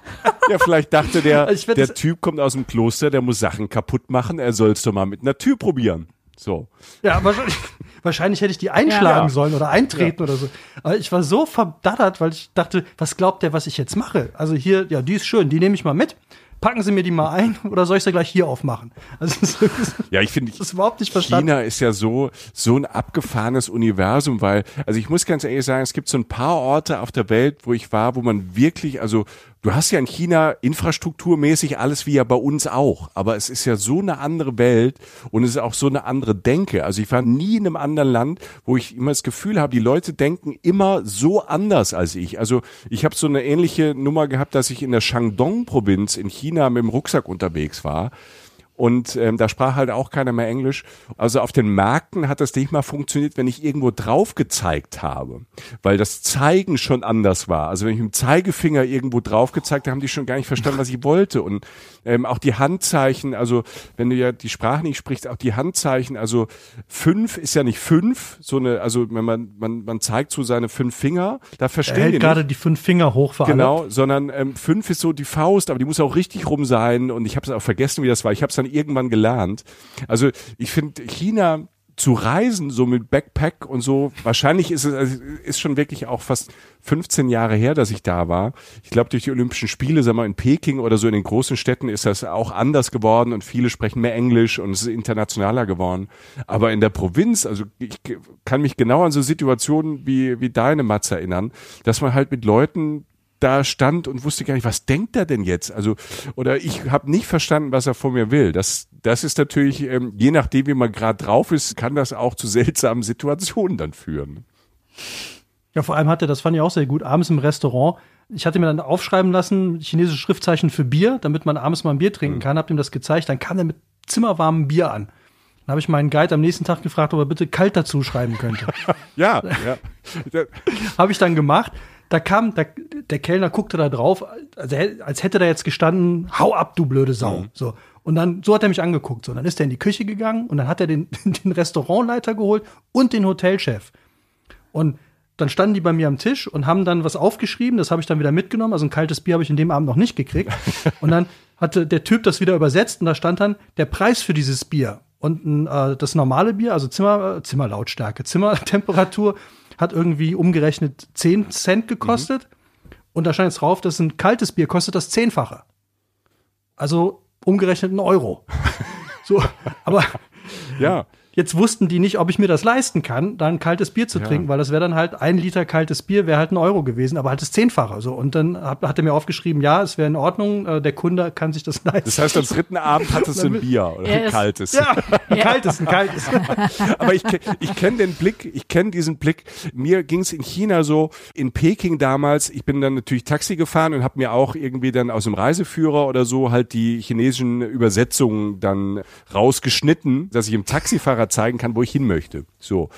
Ja, vielleicht dachte der, Also der Typ kommt aus dem Kloster, der muss Sachen kaputt machen, er soll es doch mal mit einer Tür probieren. So. ja, wahrscheinlich, Wahrscheinlich hätte ich die einschlagen Ja. sollen oder eintreten oder so. Aber ich war so verdattert, weil ich dachte, was glaubt der, was ich jetzt mache? Also hier, ja, die ist schön, die nehme ich mal mit. Packen Sie mir die mal ein oder soll ich sie gleich hier aufmachen? Also das ist, Ja, ich finde, das ist überhaupt nicht verstanden. China ist ja so, so ein abgefahrenes Universum, weil, also ich muss ganz ehrlich sagen, es gibt so ein paar Orte auf der Welt, wo ich war, wo man wirklich, also du hast ja in China infrastrukturmäßig alles wie ja bei uns auch, aber es ist ja so eine andere Welt und es ist auch so eine andere Denke. Also ich war nie in einem anderen Land, wo ich immer das Gefühl habe, die Leute denken immer so anders als ich. Also ich habe so eine ähnliche Nummer gehabt, dass ich in der Shandong-Provinz in China mit dem Rucksack unterwegs war. Und ähm, da sprach halt auch keiner mehr Englisch. Also auf den Märkten hat das nicht mal funktioniert, wenn ich irgendwo drauf gezeigt habe, weil das Zeigen schon anders war. Also wenn ich mit dem Zeigefinger irgendwo drauf gezeigt habe, haben die schon gar nicht verstanden, was ich wollte. Und ähm, auch die Handzeichen, also wenn du ja die Sprache nicht sprichst, auch die Handzeichen, also fünf ist ja nicht fünf, so eine, also wenn man man man zeigt so seine fünf Finger, da Er verstehen die hält nicht. gerade die fünf Finger hoch. Genau, sondern ähm, fünf ist so die Faust, aber die muss auch richtig rum sein und ich habe es auch vergessen, wie das war. Ich habe es dann irgendwann gelernt. Also ich finde China zu reisen, so mit Backpack und so, wahrscheinlich ist es also, ist schon wirklich auch fast 15 Jahre her, dass ich da war. Ich glaube, durch die Olympischen Spiele, sagen wir in Peking oder so in den großen Städten ist das auch anders geworden und viele sprechen mehr Englisch und es ist internationaler geworden. Aber in der Provinz, also ich kann mich genau an so Situationen wie, wie deine Matze erinnern, dass man halt mit Leuten da stand und wusste gar nicht, was denkt er denn jetzt? Also, oder ich habe nicht verstanden, was er von mir will. Das, das ist natürlich, ähm, je nachdem, wie man gerade drauf ist, kann das auch zu seltsamen Situationen dann führen. Ja, vor allem hatte, das fand ich auch sehr gut, abends im Restaurant. Ich hatte mir dann aufschreiben lassen, chinesische Schriftzeichen für Bier, damit man abends mal ein Bier trinken kann, hab ihm das gezeigt, dann kam er mit zimmerwarmem Bier an. Dann habe ich meinen Guide am nächsten Tag gefragt, ob er bitte kalt dazu schreiben könnte. Ja, ja. Habe ich dann gemacht. Da kam, der, der Kellner guckte da drauf, also, als hätte da jetzt gestanden, hau ab, du blöde Sau. So. Und dann, so hat er mich angeguckt. So, und dann ist er in die Küche gegangen und dann hat er den, den Restaurantleiter geholt und den Hotelchef. Und dann standen die bei mir am Tisch und haben dann was aufgeschrieben, das habe ich dann wieder mitgenommen. Also ein kaltes Bier habe ich in dem Abend noch nicht gekriegt. Und dann hatte der Typ das wieder übersetzt und da stand dann der Preis für dieses Bier. Und äh, das normale Bier, also Zimmer, äh, Zimmerlautstärke, Zimmertemperatur, hat irgendwie umgerechnet 10 Cent gekostet. Und da stand jetzt drauf, dass ein kaltes Bier kostet das Zehnfache. Also umgerechnet ein Euro. so, aber ja. Jetzt wussten die nicht, ob ich mir das leisten kann, da ein kaltes Bier zu Ja. trinken, weil das wäre dann halt ein Liter kaltes Bier, wäre halt ein Euro gewesen, aber halt das Zehnfache. So. Und dann hat, hat er mir aufgeschrieben, ja, es wäre in Ordnung, äh, der Kunde kann sich das leisten. Das heißt, am dritten Abend hattest du ein Bier oder Er ein kaltes. ja, ein kaltes, ein kaltes. Aber ich, ich kenne den Blick, ich kenne diesen Blick. Mir ging es in China so, in Peking damals, ich bin dann natürlich Taxi gefahren und habe mir auch irgendwie dann aus dem Reiseführer oder so halt die chinesischen Übersetzungen dann rausgeschnitten, dass ich dem Taxifahrer zeigen kann, wo ich hin möchte. So.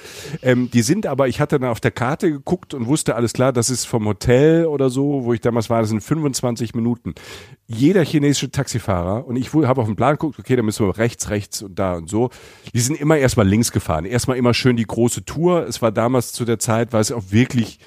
Ähm, die sind aber, ich hatte dann auf der Karte geguckt und wusste, alles klar, das ist vom Hotel oder so, wo ich damals war, das sind 25 Minuten. Jeder chinesische Taxifahrer, und ich habe auf den Plan geguckt, okay, da müssen wir rechts, rechts und da und so, die sind immer erstmal links gefahren. Erstmal immer schön die große Tour. Es war damals zu der Zeit, war es auch wirklich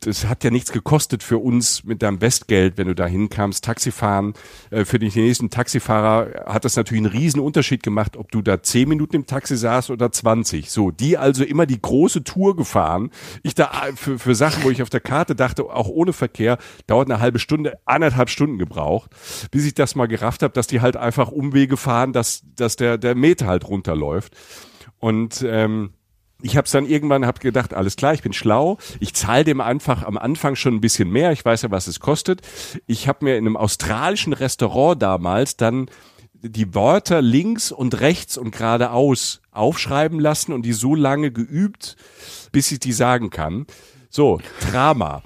das hat ja nichts gekostet für uns mit deinem Westgeld, wenn du da hinkamst. Taxifahren, äh, für den chinesischen Taxifahrer hat das natürlich einen riesen Unterschied gemacht, ob du da zehn Minuten im Taxi saßt oder 20. So, die also immer die große Tour gefahren. Ich da äh, für, für Sachen, wo ich auf der Karte dachte, auch ohne Verkehr, dauert eine halbe Stunde, anderthalb Stunden gebraucht, bis ich das mal gerafft habe, dass die halt einfach Umwege fahren, dass, dass der, der Meter halt runterläuft. Und ähm, ich habe es dann irgendwann hab gedacht, alles klar, ich bin schlau. Ich zahle dem einfach am Anfang schon ein bisschen mehr. Ich weiß ja, was es kostet. Ich habe mir in einem australischen Restaurant damals dann die Wörter links und rechts und geradeaus aufschreiben lassen und die so lange geübt, bis ich die sagen kann. So, Drama.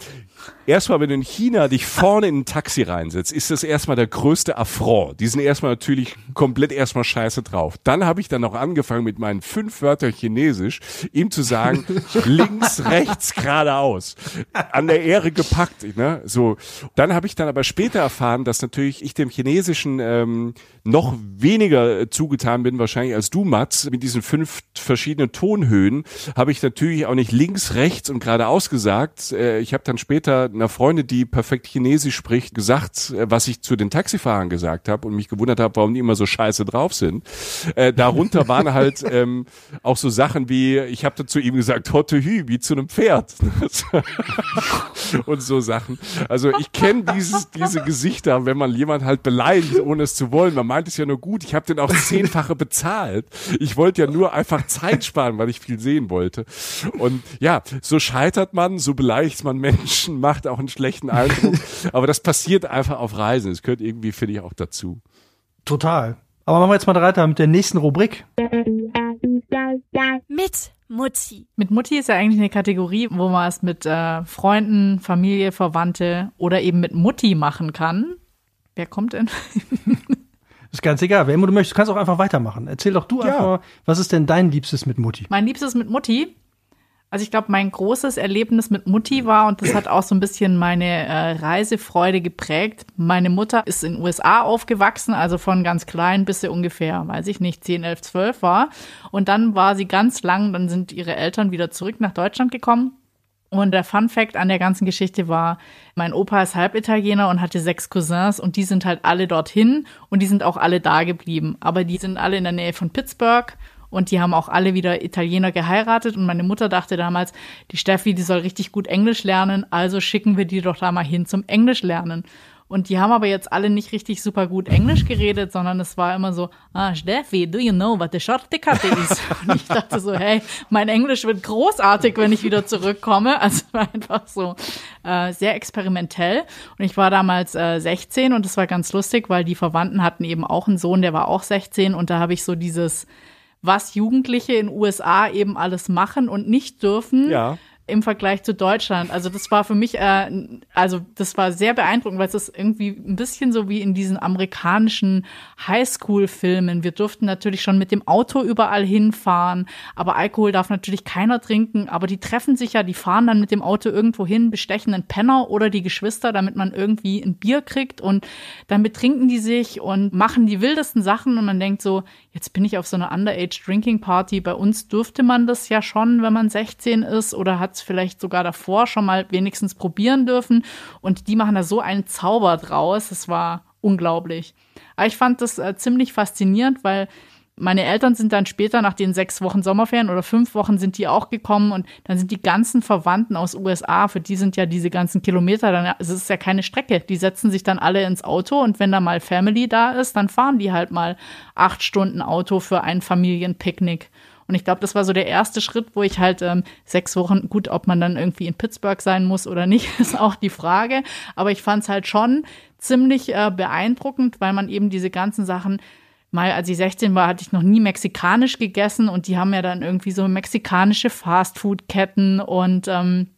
Erstmal, wenn du in China dich vorne in ein Taxi reinsetzt, ist das erstmal der größte Affront. Die sind erstmal natürlich komplett erstmal scheiße drauf. Dann habe ich dann auch angefangen mit meinen fünf Wörtern Chinesisch, ihm zu sagen, links, rechts, geradeaus. An der Ehre gepackt. Ne? So. Dann habe ich dann aber später erfahren, dass natürlich ich dem Chinesischen ähm, noch weniger zugetan bin, wahrscheinlich als du, Mats. Mit diesen fünf verschiedenen Tonhöhen habe ich natürlich auch nicht links, rechts und geradeaus gesagt. Äh, ich habe dann später einer Freundin, die perfekt Chinesisch spricht, gesagt, äh, was ich zu den Taxifahrern gesagt habe und mich gewundert habe, warum die immer so scheiße drauf sind. Äh, darunter waren halt ähm, auch so Sachen wie, ich habe zu ihm gesagt, Hotte Hü, wie zu einem Pferd. und so Sachen. Also ich kenne dieses diese Gesichter, wenn man jemand halt beleidigt, ohne es zu wollen. Man meint es ja nur gut. Ich habe den auch zehnfache bezahlt. Ich wollte ja nur einfach Zeit sparen, weil ich viel sehen wollte. Und ja, so scheitert man, so beleidigt man Menschen, macht auch einen schlechten Eindruck. Aber das passiert einfach auf Reisen. Es gehört irgendwie, finde ich, auch dazu. Total. Aber machen wir jetzt mal weiter mit der nächsten Rubrik. Mit Mutti. Mit Mutti ist ja eigentlich eine Kategorie, wo man es mit äh, Freunden, Familie, Verwandte oder eben mit Mutti machen kann. Wer kommt denn? ist ganz egal. Wer immer du möchtest, kannst auch einfach weitermachen. Erzähl doch du ja. einfach, was ist denn dein Liebstes mit Mutti? Mein Liebstes mit Mutti? Also ich glaube, mein großes Erlebnis mit Mutti war, und das hat auch so ein bisschen meine äh, Reisefreude geprägt. Meine Mutter ist in den USA aufgewachsen, also von ganz klein bis sie ungefähr, weiß ich nicht, 10, 11, 12 war. Und dann war sie ganz lang, dann sind ihre Eltern wieder zurück nach Deutschland gekommen. Und der Fun Fact an der ganzen Geschichte war, mein Opa ist Halbitaliener und hatte sechs Cousins und die sind halt alle dorthin und die sind auch alle da geblieben. Aber die sind alle in der Nähe von Pittsburgh und die haben auch alle wieder Italiener geheiratet und meine Mutter dachte damals, die Steffi, die soll richtig gut Englisch lernen, also schicken wir die doch da mal hin zum Englisch lernen. Und die haben aber jetzt alle nicht richtig super gut Englisch geredet, sondern es war immer so, ah, Steffi, do you know what the shortcut is? Und ich dachte so, hey, mein Englisch wird großartig, wenn ich wieder zurückkomme. Also war einfach so äh, sehr experimentell. Und ich war damals äh, 16 und es war ganz lustig, weil die Verwandten hatten eben auch einen Sohn, der war auch 16 und da habe ich so dieses was Jugendliche in USA eben alles machen und nicht dürfen. Ja im Vergleich zu Deutschland. Also das war für mich, äh, also das war sehr beeindruckend, weil es ist irgendwie ein bisschen so wie in diesen amerikanischen Highschool-Filmen. Wir durften natürlich schon mit dem Auto überall hinfahren, aber Alkohol darf natürlich keiner trinken. Aber die treffen sich ja, die fahren dann mit dem Auto irgendwo hin, bestechen einen Penner oder die Geschwister, damit man irgendwie ein Bier kriegt und dann betrinken die sich und machen die wildesten Sachen und man denkt so, jetzt bin ich auf so einer Underage Drinking Party. Bei uns dürfte man das ja schon, wenn man 16 ist oder hat vielleicht sogar davor schon mal wenigstens probieren dürfen. Und die machen da so einen Zauber draus. Das war unglaublich. Aber ich fand das äh, ziemlich faszinierend, weil meine Eltern sind dann später nach den sechs Wochen Sommerferien oder fünf Wochen sind die auch gekommen und dann sind die ganzen Verwandten aus USA, für die sind ja diese ganzen Kilometer, dann es ist ja keine Strecke. Die setzen sich dann alle ins Auto und wenn da mal Family da ist, dann fahren die halt mal acht Stunden Auto für ein Familienpicknick. Und ich glaube, das war so der erste Schritt, wo ich halt ähm, sechs Wochen, gut, ob man dann irgendwie in Pittsburgh sein muss oder nicht, ist auch die Frage. Aber ich fand es halt schon ziemlich äh, beeindruckend, weil man eben diese ganzen Sachen mal, als ich 16 war, hatte ich noch nie mexikanisch gegessen und die haben ja dann irgendwie so mexikanische Fastfood-Ketten und ähm,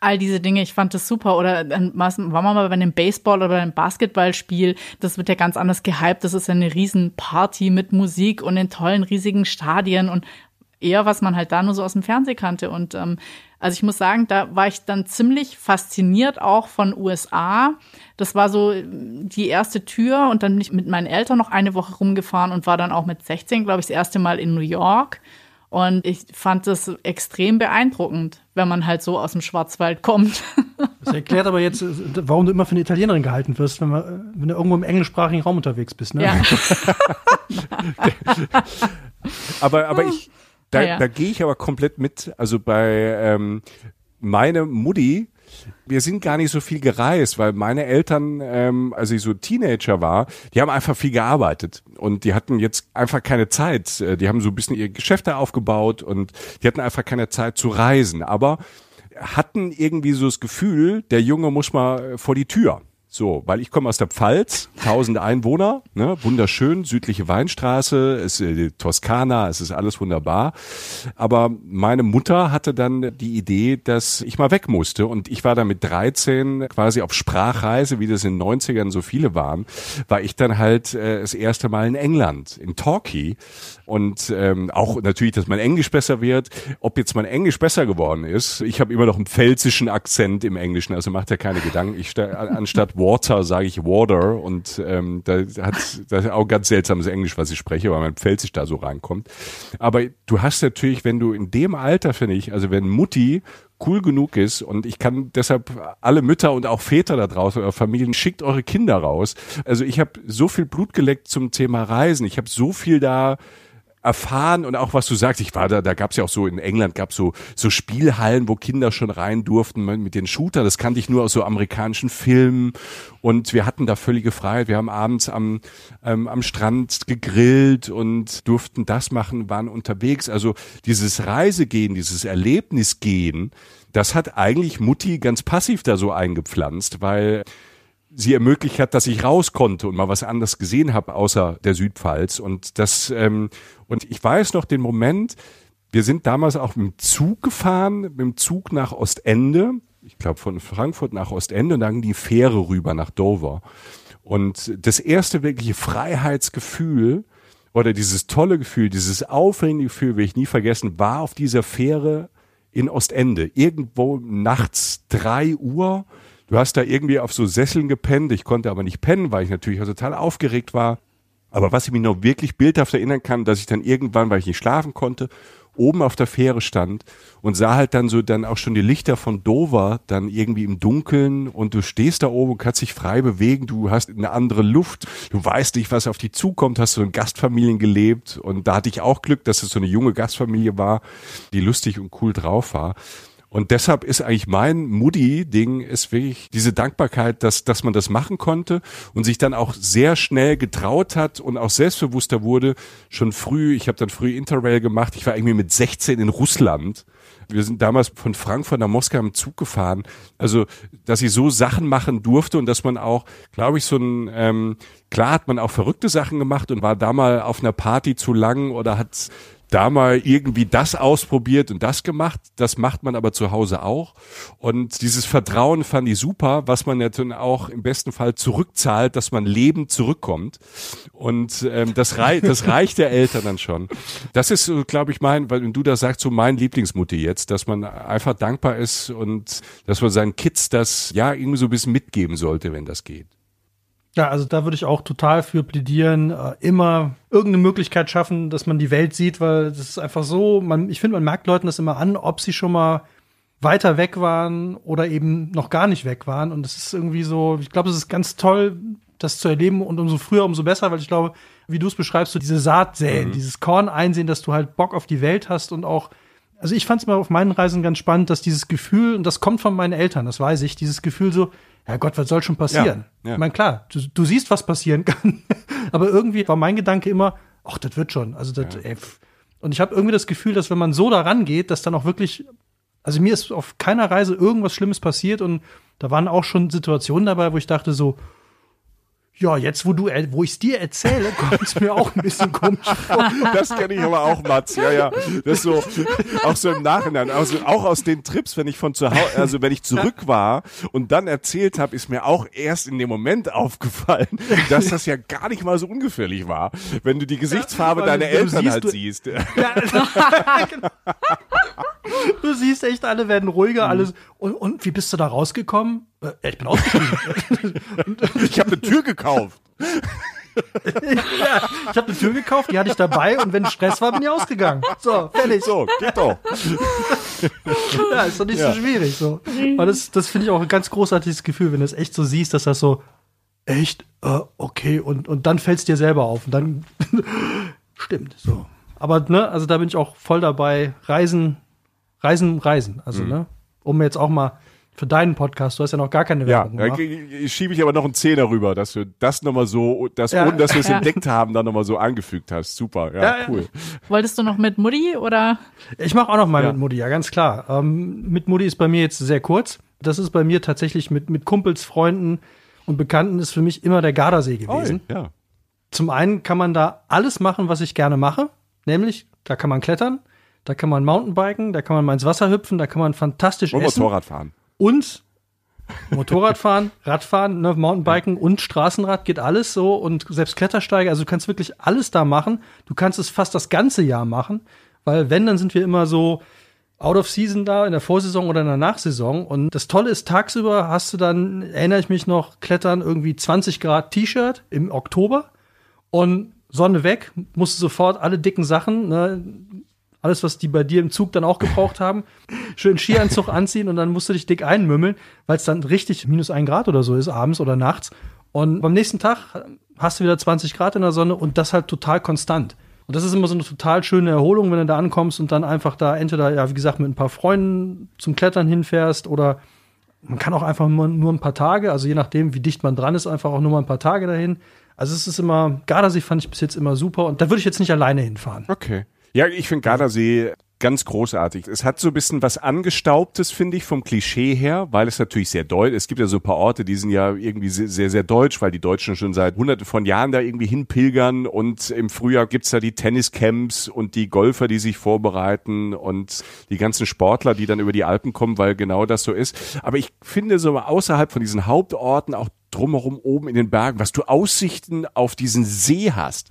all diese Dinge. Ich fand das super. Oder dann war man mal bei einem Baseball oder einem Basketballspiel. Das wird ja ganz anders gehypt. Das ist ja eine Riesenparty mit Musik und in tollen, riesigen Stadien und eher, was man halt da nur so aus dem Fernsehen kannte. Und ähm, also ich muss sagen, da war ich dann ziemlich fasziniert auch von USA. Das war so die erste Tür und dann bin ich mit meinen Eltern noch eine Woche rumgefahren und war dann auch mit 16, glaube ich, das erste Mal in New York. Und ich fand das extrem beeindruckend, wenn man halt so aus dem Schwarzwald kommt. Das erklärt aber jetzt, warum du immer für eine Italienerin gehalten wirst, wenn, man, wenn du irgendwo im englischsprachigen Raum unterwegs bist. Ne? Ja. aber, aber ich, da, ja. da gehe ich aber komplett mit. Also bei ähm, meine Mutti, wir sind gar nicht so viel gereist, weil meine Eltern, ähm, als ich so Teenager war, die haben einfach viel gearbeitet und die hatten jetzt einfach keine Zeit. Äh, die haben so ein bisschen ihre Geschäfte aufgebaut und die hatten einfach keine Zeit zu reisen, aber hatten irgendwie so das Gefühl, der Junge muss mal vor die Tür. So, weil ich komme aus der Pfalz, tausende Einwohner, ne, wunderschön, südliche Weinstraße, ist äh, Toskana, es ist alles wunderbar. Aber meine Mutter hatte dann die Idee, dass ich mal weg musste und ich war dann mit 13 quasi auf Sprachreise, wie das in den 90ern so viele waren, war ich dann halt äh, das erste Mal in England, in Torquay und ähm, auch natürlich, dass mein Englisch besser wird. Ob jetzt mein Englisch besser geworden ist, ich habe immer noch einen pfälzischen Akzent im Englischen, also macht ja keine Gedanken. Ich anstatt Water sage ich Water und ähm, da hat das ist auch ganz seltsames Englisch, was ich spreche, weil mein Pfälzisch da so reinkommt. Aber du hast natürlich, wenn du in dem Alter, finde ich, also wenn Mutti cool genug ist und ich kann deshalb alle Mütter und auch Väter da draußen oder Familien schickt eure Kinder raus. Also ich habe so viel Blut geleckt zum Thema Reisen. Ich habe so viel da erfahren und auch was du sagst, ich war da, da gab es ja auch so in England gab so so Spielhallen, wo Kinder schon rein durften mit den Shooter. Das kannte ich nur aus so amerikanischen Filmen und wir hatten da völlige Freiheit. Wir haben abends am ähm, am Strand gegrillt und durften das machen, waren unterwegs. Also dieses Reisegehen, dieses Erlebnisgehen, das hat eigentlich Mutti ganz passiv da so eingepflanzt, weil sie ermöglicht hat, dass ich raus konnte und mal was anderes gesehen habe außer der Südpfalz. Und das ähm, und ich weiß noch den Moment. Wir sind damals auch mit dem Zug gefahren, mit dem Zug nach Ostende. Ich glaube von Frankfurt nach Ostende und dann die Fähre rüber nach Dover. Und das erste wirkliche Freiheitsgefühl oder dieses tolle Gefühl, dieses aufregende Gefühl, will ich nie vergessen, war auf dieser Fähre in Ostende. Irgendwo nachts drei Uhr Du hast da irgendwie auf so Sesseln gepennt. Ich konnte aber nicht pennen, weil ich natürlich total aufgeregt war. Aber was ich mich noch wirklich bildhaft erinnern kann, dass ich dann irgendwann, weil ich nicht schlafen konnte, oben auf der Fähre stand und sah halt dann so dann auch schon die Lichter von Dover dann irgendwie im Dunkeln und du stehst da oben und kannst dich frei bewegen, du hast eine andere Luft, du weißt nicht, was auf dich zukommt, hast so in Gastfamilien gelebt und da hatte ich auch Glück, dass es so eine junge Gastfamilie war, die lustig und cool drauf war. Und deshalb ist eigentlich mein Moody-Ding ist wirklich diese Dankbarkeit, dass, dass man das machen konnte und sich dann auch sehr schnell getraut hat und auch selbstbewusster wurde. Schon früh, ich habe dann früh Interrail gemacht. Ich war irgendwie mit 16 in Russland. Wir sind damals von Frankfurt nach Moskau im Zug gefahren. Also, dass ich so Sachen machen durfte und dass man auch, glaube ich, so ein, ähm, klar hat man auch verrückte Sachen gemacht und war da mal auf einer Party zu lang oder hat da mal irgendwie das ausprobiert und das gemacht. Das macht man aber zu Hause auch. Und dieses Vertrauen fand ich super, was man ja dann auch im besten Fall zurückzahlt, dass man lebend zurückkommt. Und ähm, das, rei das reicht der Eltern dann schon. Das ist, glaube ich, mein, weil du da sagst, so mein Lieblingsmutti jetzt, dass man einfach dankbar ist und dass man seinen Kids das ja irgendwie so ein bisschen mitgeben sollte, wenn das geht. Ja, also da würde ich auch total für plädieren, äh, immer irgendeine Möglichkeit schaffen, dass man die Welt sieht, weil das ist einfach so, man, ich finde, man merkt Leuten das immer an, ob sie schon mal weiter weg waren oder eben noch gar nicht weg waren. Und das ist irgendwie so, ich glaube, es ist ganz toll, das zu erleben und umso früher, umso besser, weil ich glaube, wie du es beschreibst, so diese Saat säen, mhm. dieses Korn einsehen, dass du halt Bock auf die Welt hast und auch also ich fand es mal auf meinen Reisen ganz spannend, dass dieses Gefühl, und das kommt von meinen Eltern, das weiß ich, dieses Gefühl so, ja Gott, was soll schon passieren? Ja, ja. Ich meine, klar, du, du, siehst, was passieren kann, aber irgendwie war mein Gedanke immer, ach, das wird schon. Also das, ja. ey, und ich habe irgendwie das Gefühl, dass wenn man so daran geht, dass dann auch wirklich, also mir ist auf keiner Reise irgendwas Schlimmes passiert und da waren auch schon Situationen dabei, wo ich dachte so, ja, jetzt wo du, wo ich es dir erzähle, kommt es mir auch ein bisschen komisch vor. Das kenne ich aber auch, Mats. Ja, ja. Das so, auch so im Nachhinein. Also auch aus den Trips, wenn ich von zu Hause, also wenn ich zurück war und dann erzählt habe, ist mir auch erst in dem Moment aufgefallen, dass das ja gar nicht mal so ungefährlich war, wenn du die Gesichtsfarbe ja, deiner Eltern halt du, siehst. Ja, genau. Du siehst echt, alle werden ruhiger, mhm. alles. Und, und wie bist du da rausgekommen? Äh, ich bin ausgestiegen. ich habe eine Tür gekauft. ja, ich habe eine Tür gekauft, die hatte ich dabei und wenn Stress war, bin ich ausgegangen. So, fertig. So, geht doch. ja, ist doch nicht ja. so schwierig. So. Aber das, das finde ich auch ein ganz großartiges Gefühl, wenn du es echt so siehst, dass das so, echt, uh, okay, und, und dann fällt es dir selber auf und dann stimmt. So. Aber ne, also da bin ich auch voll dabei. Reisen Reisen, Reisen. Also, mhm. ne? Um jetzt auch mal für deinen Podcast, du hast ja noch gar keine Werbung ja, gemacht. Ja, schiebe ich aber noch einen Zehner rüber, dass du das nochmal so, das, ja. ohne dass wir es ja. entdeckt haben, dann nochmal so angefügt hast. Super, ja, ja cool. Wolltest du noch mit Mutti oder? Ich mache auch noch mal mit Mutti, ja, ganz klar. Ähm, mit Mutti ist bei mir jetzt sehr kurz. Das ist bei mir tatsächlich mit, mit Kumpels, Freunden und Bekannten ist für mich immer der Gardasee gewesen. Oh, ja. Zum einen kann man da alles machen, was ich gerne mache. Nämlich, da kann man klettern, da kann man Mountainbiken, da kann man mal ins Wasser hüpfen, da kann man fantastisch und essen. Motorrad fahren. Und Motorradfahren, Radfahren, ne, Mountainbiken und Straßenrad geht alles so und selbst Klettersteige, also du kannst wirklich alles da machen. Du kannst es fast das ganze Jahr machen, weil wenn, dann sind wir immer so out of season da, in der Vorsaison oder in der Nachsaison. Und das Tolle ist, tagsüber hast du dann, erinnere ich mich noch, Klettern irgendwie 20 Grad T-Shirt im Oktober und Sonne weg, musst du sofort alle dicken Sachen, ne, Alles, was die bei dir im Zug dann auch gebraucht haben. Schön Skianzug anziehen und dann musst du dich dick einmümmeln, weil es dann richtig minus ein Grad oder so ist, abends oder nachts. Und beim nächsten Tag hast du wieder 20 Grad in der Sonne und das halt total konstant. Und das ist immer so eine total schöne Erholung, wenn du da ankommst und dann einfach da entweder, ja, wie gesagt, mit ein paar Freunden zum Klettern hinfährst oder man kann auch einfach nur, nur ein paar Tage, also je nachdem, wie dicht man dran ist, einfach auch nur mal ein paar Tage dahin. Also es ist immer, Gardasee fand ich bis jetzt immer super und da würde ich jetzt nicht alleine hinfahren. Okay. Ja, ich finde Gardasee ganz großartig. Es hat so ein bisschen was Angestaubtes, finde ich, vom Klischee her, weil es natürlich sehr deutsch, es gibt ja so ein paar Orte, die sind ja irgendwie sehr, sehr, sehr deutsch, weil die Deutschen schon seit hunderten von Jahren da irgendwie hinpilgern und im Frühjahr gibt's da die Tenniscamps und die Golfer, die sich vorbereiten und die ganzen Sportler, die dann über die Alpen kommen, weil genau das so ist. Aber ich finde so außerhalb von diesen Hauptorten auch drumherum oben in den Bergen, was du Aussichten auf diesen See hast.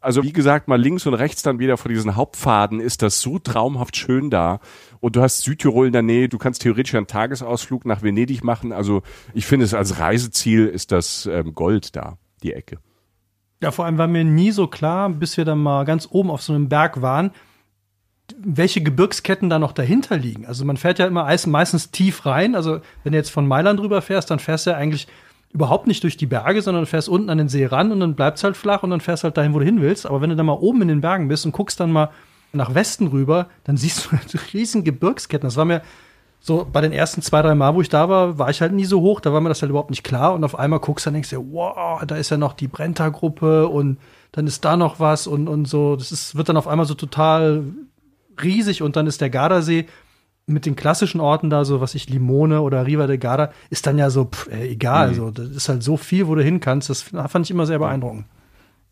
Also wie gesagt, mal links und rechts dann wieder von diesen Hauptpfaden ist das so traumhaft schön da. Und du hast Südtirol in der Nähe, du kannst theoretisch einen Tagesausflug nach Venedig machen. Also ich finde es als Reiseziel ist das ähm, Gold da, die Ecke. Ja, vor allem war mir nie so klar, bis wir dann mal ganz oben auf so einem Berg waren, welche Gebirgsketten da noch dahinter liegen. Also man fährt ja immer meistens tief rein. Also wenn du jetzt von Mailand rüber fährst, dann fährst du ja eigentlich überhaupt nicht durch die Berge, sondern fährst unten an den See ran und dann bleibt's halt flach und dann fährst halt dahin, wo du hin willst. Aber wenn du dann mal oben in den Bergen bist und guckst dann mal nach Westen rüber, dann siehst du halt riesen Gebirgsketten. Das war mir so bei den ersten zwei, drei Mal, wo ich da war, war ich halt nie so hoch, da war mir das halt überhaupt nicht klar. Und auf einmal guckst du dann denkst du, wow, da ist ja noch die Brenta-Gruppe und dann ist da noch was und, und so. Das ist, wird dann auf einmal so total riesig und dann ist der Gardasee mit den klassischen Orten da, so was ich Limone oder Riva de Garda, ist dann ja so pff, äh, egal. Mhm. Also, das ist halt so viel, wo du hin kannst. Das fand ich immer sehr beeindruckend.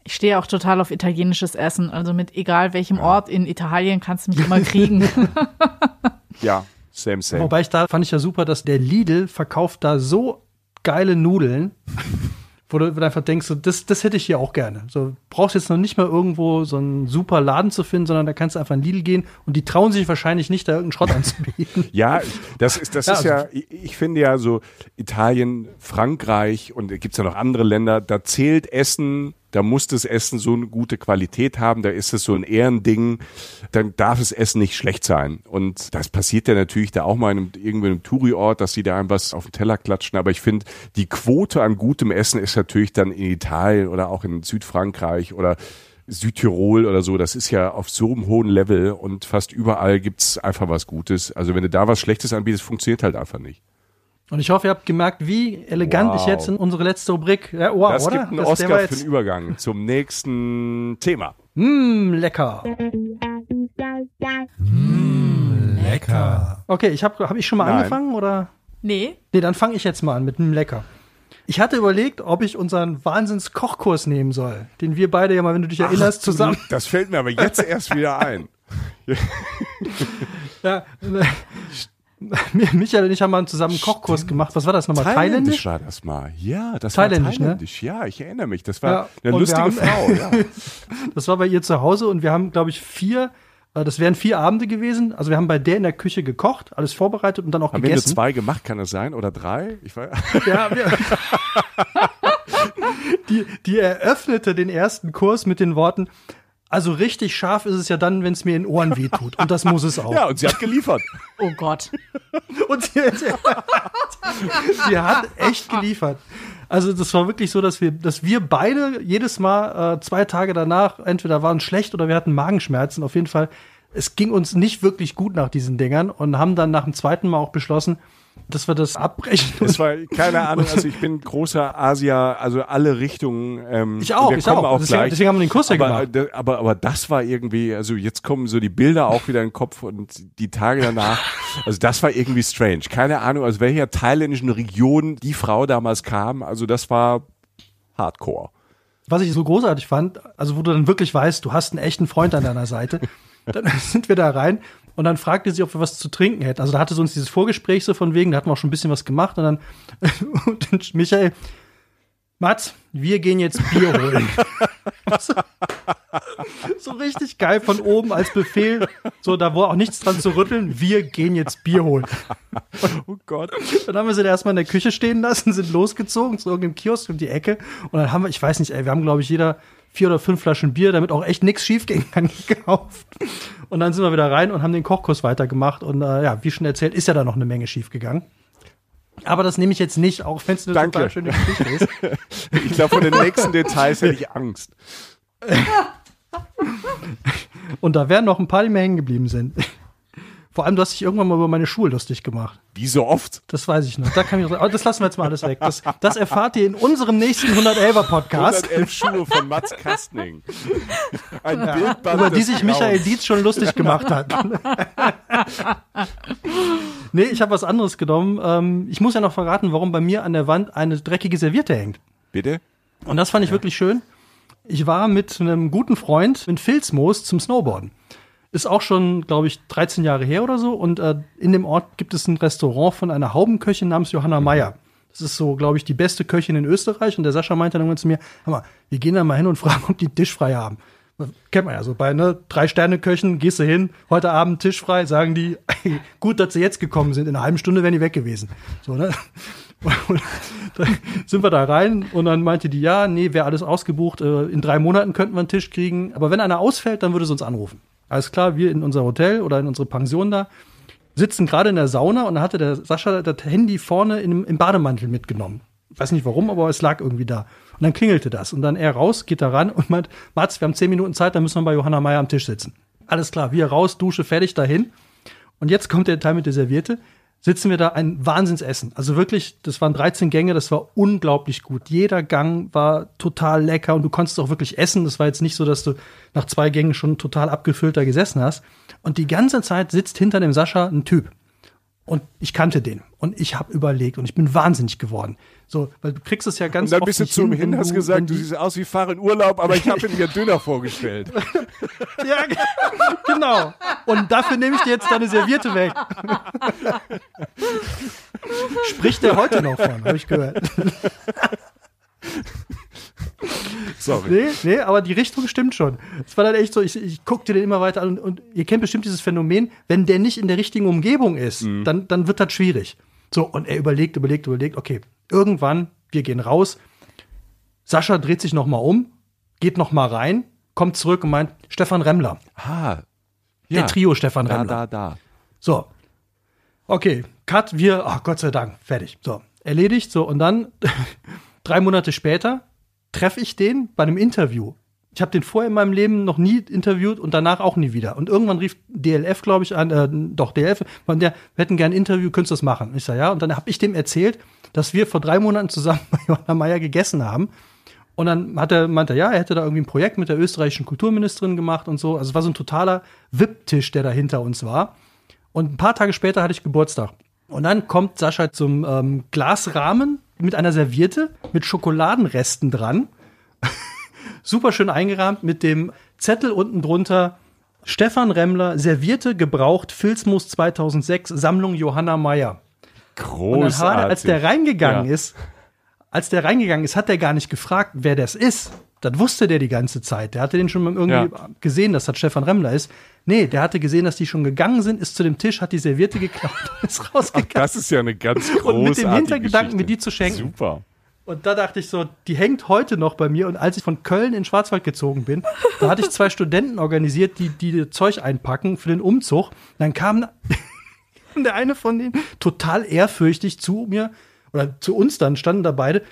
Ich stehe auch total auf italienisches Essen. Also mit egal welchem Ort in Italien kannst du mich immer kriegen. ja, same, same. Wobei ich da fand ich ja super, dass der Lidl verkauft da so geile Nudeln wo du einfach denkst, so, das, das hätte ich hier auch gerne. So, brauchst jetzt noch nicht mal irgendwo so einen super Laden zu finden, sondern da kannst du einfach in Lidl gehen und die trauen sich wahrscheinlich nicht, da irgendeinen Schrott anzubieten. ja, das ist, das ja, ist also, ja, ich, ich finde ja so Italien, Frankreich und gibt es ja noch andere Länder, da zählt Essen da muss das Essen so eine gute Qualität haben, da ist es so ein Ehrending, dann darf das Essen nicht schlecht sein. Und das passiert ja natürlich da auch mal in einem, irgendwo in einem Touri-Ort, dass sie da einem was auf den Teller klatschen. Aber ich finde, die Quote an gutem Essen ist natürlich dann in Italien oder auch in Südfrankreich oder Südtirol oder so, das ist ja auf so einem hohen Level und fast überall gibt's einfach was Gutes. Also wenn du da was Schlechtes anbietest, funktioniert halt einfach nicht. Und ich hoffe, ihr habt gemerkt, wie elegant wow. ich jetzt in unsere letzte Rubrik. Ja, wow, das oder? gibt einen das Oscar für den Übergang zum nächsten Thema. Mmm, lecker. Mmm, lecker. Okay, ich habe hab ich schon mal Nein. angefangen oder? Nee. Nee, dann fange ich jetzt mal an mit mmm, lecker. Ich hatte überlegt, ob ich unseren Wahnsinns-Kochkurs nehmen soll, den wir beide ja mal, wenn du dich erinnerst, Ach, zusammen. Das fällt mir aber jetzt erst wieder ein. ja, Michael und ich haben mal zusammen einen Kochkurs gemacht. Was war das nochmal? Thailändisch? Thailändisch war das mal. Ja, das Thailändisch, war Thailändisch. Ne? Ja, ich erinnere mich. Das war ja, eine lustige haben, Frau. Ja. das war bei ihr zu Hause und wir haben, glaube ich, vier äh, das wären vier Abende gewesen. Also wir haben bei der in der Küche gekocht, alles vorbereitet und dann auch haben gegessen. Haben wir zwei gemacht, kann es sein? Oder drei? Ich weiß. Ja, wir, die, die eröffnete den ersten Kurs mit den Worten, also richtig scharf ist es ja dann, wenn es mir in Ohren wehtut. Und das muss es auch. Ja, und sie hat geliefert. Oh Gott. und sie, sie, sie, hat echt geliefert. Also das war wirklich so, dass wir, dass wir beide jedes Mal äh, zwei Tage danach entweder waren schlecht oder wir hatten Magenschmerzen. Auf jeden Fall, es ging uns nicht wirklich gut nach diesen Dingern und haben dann nach dem zweiten Mal auch beschlossen, dass wir das abbrechen. Es war keine Ahnung, also ich bin großer Asia, also alle Richtungen. Ähm, ich auch, ich auch. auch deswegen, deswegen, haben wir den Kurs ja aber, gemacht. Aber, aber das war irgendwie, also jetzt kommen so die Bilder auch wieder in den Kopf und die Tage danach. Also das war irgendwie strange. Keine Ahnung, aus welcher thailändischen Region die Frau damals kam. Also das war Hardcore. Was ich so großartig fand, also wo du dann wirklich weißt, du hast einen echten Freund an deiner Seite. dann sind wir da rein und dann fragte sie, ob wir was zu trinken hätten. Also da hatte sie uns dieses Vorgespräch so von wegen, da hatten wir auch schon ein bisschen was gemacht und dann, und dann Michael, Mats, wir gehen jetzt Bier holen. so, so, richtig geil von oben als Befehl. So, da war auch nichts dran zu rütteln. Wir gehen jetzt Bier holen. Und oh Gott. Dann haben wir sie da erstmal in der Küche stehen lassen, sind losgezogen zu irgendeinem Kiosk um die Ecke. Und dann haben wir, ich weiß nicht, ey, wir haben, glaube ich, jeder vier oder fünf Flaschen Bier, damit auch echt nichts schief gehen kann, gekauft. Und dann sind wir wieder rein und haben den Kochkurs weitergemacht. Und äh, ja, wie schon erzählt, ist ja da noch eine Menge schief gegangen. Aber das nehme ich jetzt nicht, auch wenn es eine Danke. total schöne Geschichte ist. Ich glaube, von den nächsten Details hätte ich Angst. Und da werden noch ein paar, die mir hängen geblieben sind. Vor allem, du hast dich irgendwann mal über meine Schuhe lustig gemacht. Wie so oft. Das weiß ich noch. Da kann ich noch, das lassen wir jetzt mal alles weg. Das, das erfahrt ihr in unserem nächsten 111er Podcast, 111 Schuhe von Mats Kastning. Ein Bildband über die sich Michael. Dietz schon lustig gemacht hat. nee, ich habe was anderes genommen. Ähm, ich muss ja noch verraten, warum bei mir an der Wand eine dreckige Serviette hängt. Bitte? Und das fand ich wirklich schön. Ich war mit einem guten Freund in Filzmoos zum Snowboarden. Ist auch schon, glaube ich, 13 Jahre her oder so. Und äh, in dem Ort gibt es ein Restaurant von einer Haubenköchin namens Johanna Meyer. Das ist so, glaube ich, die beste Köchin in Österreich. Und der Sascha meinte dann irgendwann zu mir, hör mal, wir gehen da mal hin und fragen, ob die Tisch frei haben. Kennt man ja so bei ne, drei Sterne Köchen, gehst du hin, heute Abend Tisch frei, sagen die, gut, dass sie jetzt gekommen sind, in einer halben Stunde wären die weg gewesen. So, ne? Und dann sind wir da rein und dann meinte die, ja, nee, wäre alles ausgebucht, äh, in drei Monaten könnten wir einen Tisch kriegen, aber wenn einer ausfällt, dann würde sie uns anrufen. Alles klar, wir in unser Hotel oder in unsere Pension da, sitzen gerade in der Sauna und da hatte der Sascha das Handy vorne in, im Bademantel mitgenommen. Weiß nicht warum, aber es lag irgendwie da. Und dann klingelte das. Und dann er raus, geht da ran und meint, Mats, wir haben zehn Minuten Zeit, dann müssen wir bei Johanna Meyer am Tisch sitzen. Alles klar, wir raus, Dusche, fertig, dahin. Und jetzt kommt der Teil mit der Serviette. Sitzen wir da ein Wahnsinnsessen. Also wirklich, das waren 13 Gänge, das war unglaublich gut. Jeder Gang war total lecker und du konntest auch wirklich essen. Das war jetzt nicht so, dass du nach zwei Gängen schon total abgefüllt da gesessen hast. Und die ganze Zeit sitzt hinter dem Sascha ein Typ. Und ich kannte den. Und ich habe überlegt und ich bin wahnsinnig geworden. So, weil du kriegst es ja ganz Und dann oft bist du zu ihm hin, hast gesagt, du siehst aus wie Fahrer in Urlaub, aber ich habe ihn mir dünner vorgestellt. Ja, ge- genau. Und dafür nehme ich dir jetzt deine Serviette weg. Spricht der heute noch von, habe ich gehört. Sorry. Nee, nee, aber die Richtung stimmt schon. Es war dann echt so, ich, ich guckte den immer weiter an und, und ihr kennt bestimmt dieses Phänomen, wenn der nicht in der richtigen Umgebung ist, dann, dann wird das schwierig. So, und er überlegt, überlegt, überlegt, okay, irgendwann, wir gehen raus. Sascha dreht sich noch mal um, geht noch mal rein, kommt zurück und meint, Stefan Remmler, Ah. der Trio Stefan Da, Remmler. da, da. So. Okay, Cut, wir, ach Gott sei Dank, fertig. So, erledigt. So, und dann, drei Monate später, treffe ich den bei einem Interview. Ich habe den vorher in meinem Leben noch nie interviewt und danach auch nie wieder. Und irgendwann rief DLF, glaube ich, an, äh, doch, DLF, von der, wir hätten gern ein Interview, könntest du das machen? Ich sage, ja. Und dann habe ich dem erzählt, dass wir vor drei Monaten zusammen bei Johanna Meyer gegessen haben. Und dann hat er, meinte er, ja, er hätte da irgendwie ein Projekt mit der österreichischen Kulturministerin gemacht und so. Also es war so ein totaler VIP-Tisch, der da hinter uns war. Und ein paar Tage später hatte ich Geburtstag. Und dann kommt Sascha zum ähm, Glasrahmen mit einer Serviette mit Schokoladenresten dran. Super schön eingerahmt mit dem Zettel unten drunter. Stefan Remmler, Serviette gebraucht, Filzmus 2006, Sammlung Johanna Meyer. Und dann als der Großartig. reingegangen Ja. ist, als der reingegangen ist, hat der gar nicht gefragt, wer das ist. Das wusste der die ganze Zeit. Der hatte den schon irgendwie Ja. gesehen, dass das Stefan Remmler ist. Nee, der hatte gesehen, dass die schon gegangen sind, ist zu dem Tisch, hat die Serviette geklaut und ist rausgegangen. Das ist ja eine ganz großartige Und mit dem Hintergedanken, mir Geschichte. die zu schenken. Super. Und da dachte ich so, die hängt heute noch bei mir. Und als ich von Köln in Schwarzwald gezogen bin, da hatte ich zwei Studenten organisiert, die, die Zeug einpacken für den Umzug. Dann kam der eine von denen total ehrfürchtig zu mir oder zu uns dann, standen da beide.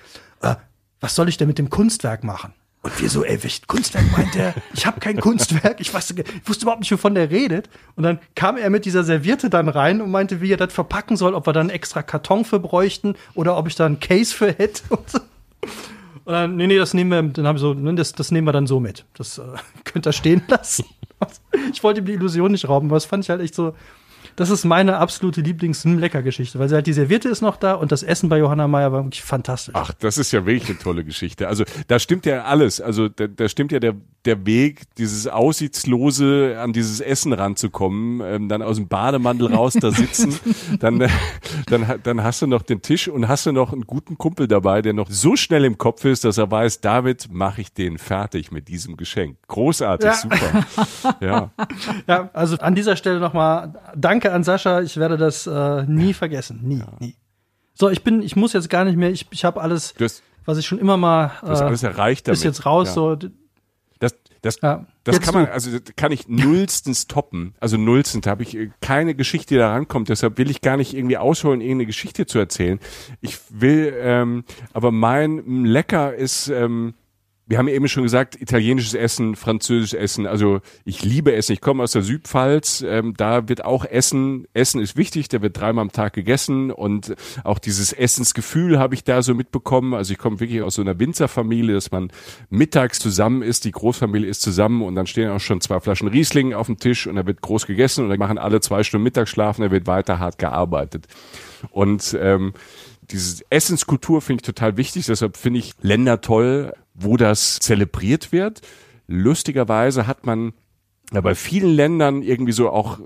Äh, was soll ich denn mit dem Kunstwerk machen? Und wir so, ey, welches Kunstwerk meint der? Ich habe kein Kunstwerk. Ich, weiß, ich wusste überhaupt nicht, wovon der redet. Und dann kam er mit dieser Serviette dann rein und meinte, wie er das verpacken soll, ob wir dann extra Karton für bräuchten oder ob ich da einen Case für hätte. Und, so. und dann, nee, nee, das nehmen wir, dann wir so, ne, das, das nehmen wir dann so mit. Das äh, könnt ihr stehen lassen. Ich wollte ihm die Illusion nicht rauben, aber das fand ich halt echt so. Das ist meine absolute Lieblings-Lecker-Geschichte, weil sie halt die Serviette ist noch da und das Essen bei Johanna Meyer war wirklich fantastisch. Ach, das ist ja wirklich eine tolle Geschichte. Also da stimmt ja alles. Also da, da stimmt ja der, der Weg, dieses Aussichtslose an dieses Essen ranzukommen, ähm, dann aus dem Bademantel raus da sitzen, dann, äh, dann, dann hast du noch den Tisch und hast du noch einen guten Kumpel dabei, der noch so schnell im Kopf ist, dass er weiß, damit mache ich den fertig mit diesem Geschenk. Großartig, Ja. super. Ja. Ja, also an dieser Stelle nochmal Danke an Sascha. Ich werde das äh, nie vergessen. Nie, nie. So, ich bin, ich muss jetzt gar nicht mehr, ich, ich habe alles, hast, was ich schon immer mal du hast äh, alles erreicht damit. ist jetzt raus. Ja. So, Das, das, Ja, das jetzt kann man, also das kann ich nullstens toppen. Also nullstens habe ich äh, keine Geschichte, die da rankommt. Deshalb will ich gar nicht irgendwie ausholen, irgendeine Geschichte zu erzählen. Ich will, ähm, aber mein Lecker ist, ähm, wir haben eben schon gesagt, italienisches Essen, französisches Essen. Also ich liebe Essen. Ich komme aus der Südpfalz. Ähm, da wird auch Essen. Essen ist wichtig. Da wird dreimal am Tag gegessen und auch dieses Essensgefühl habe ich da so mitbekommen. Also ich komme wirklich aus so einer Winzerfamilie, dass man mittags zusammen ist. Die Großfamilie ist zusammen und dann stehen auch schon zwei Flaschen Riesling auf dem Tisch und da wird groß gegessen und dann machen alle zwei Stunden Mittagsschlaf und da wird weiter hart gearbeitet. Und ähm, diese Essenskultur finde ich total wichtig, deshalb finde ich Länder toll, wo das zelebriert wird. Lustigerweise hat man bei vielen Ländern irgendwie so auch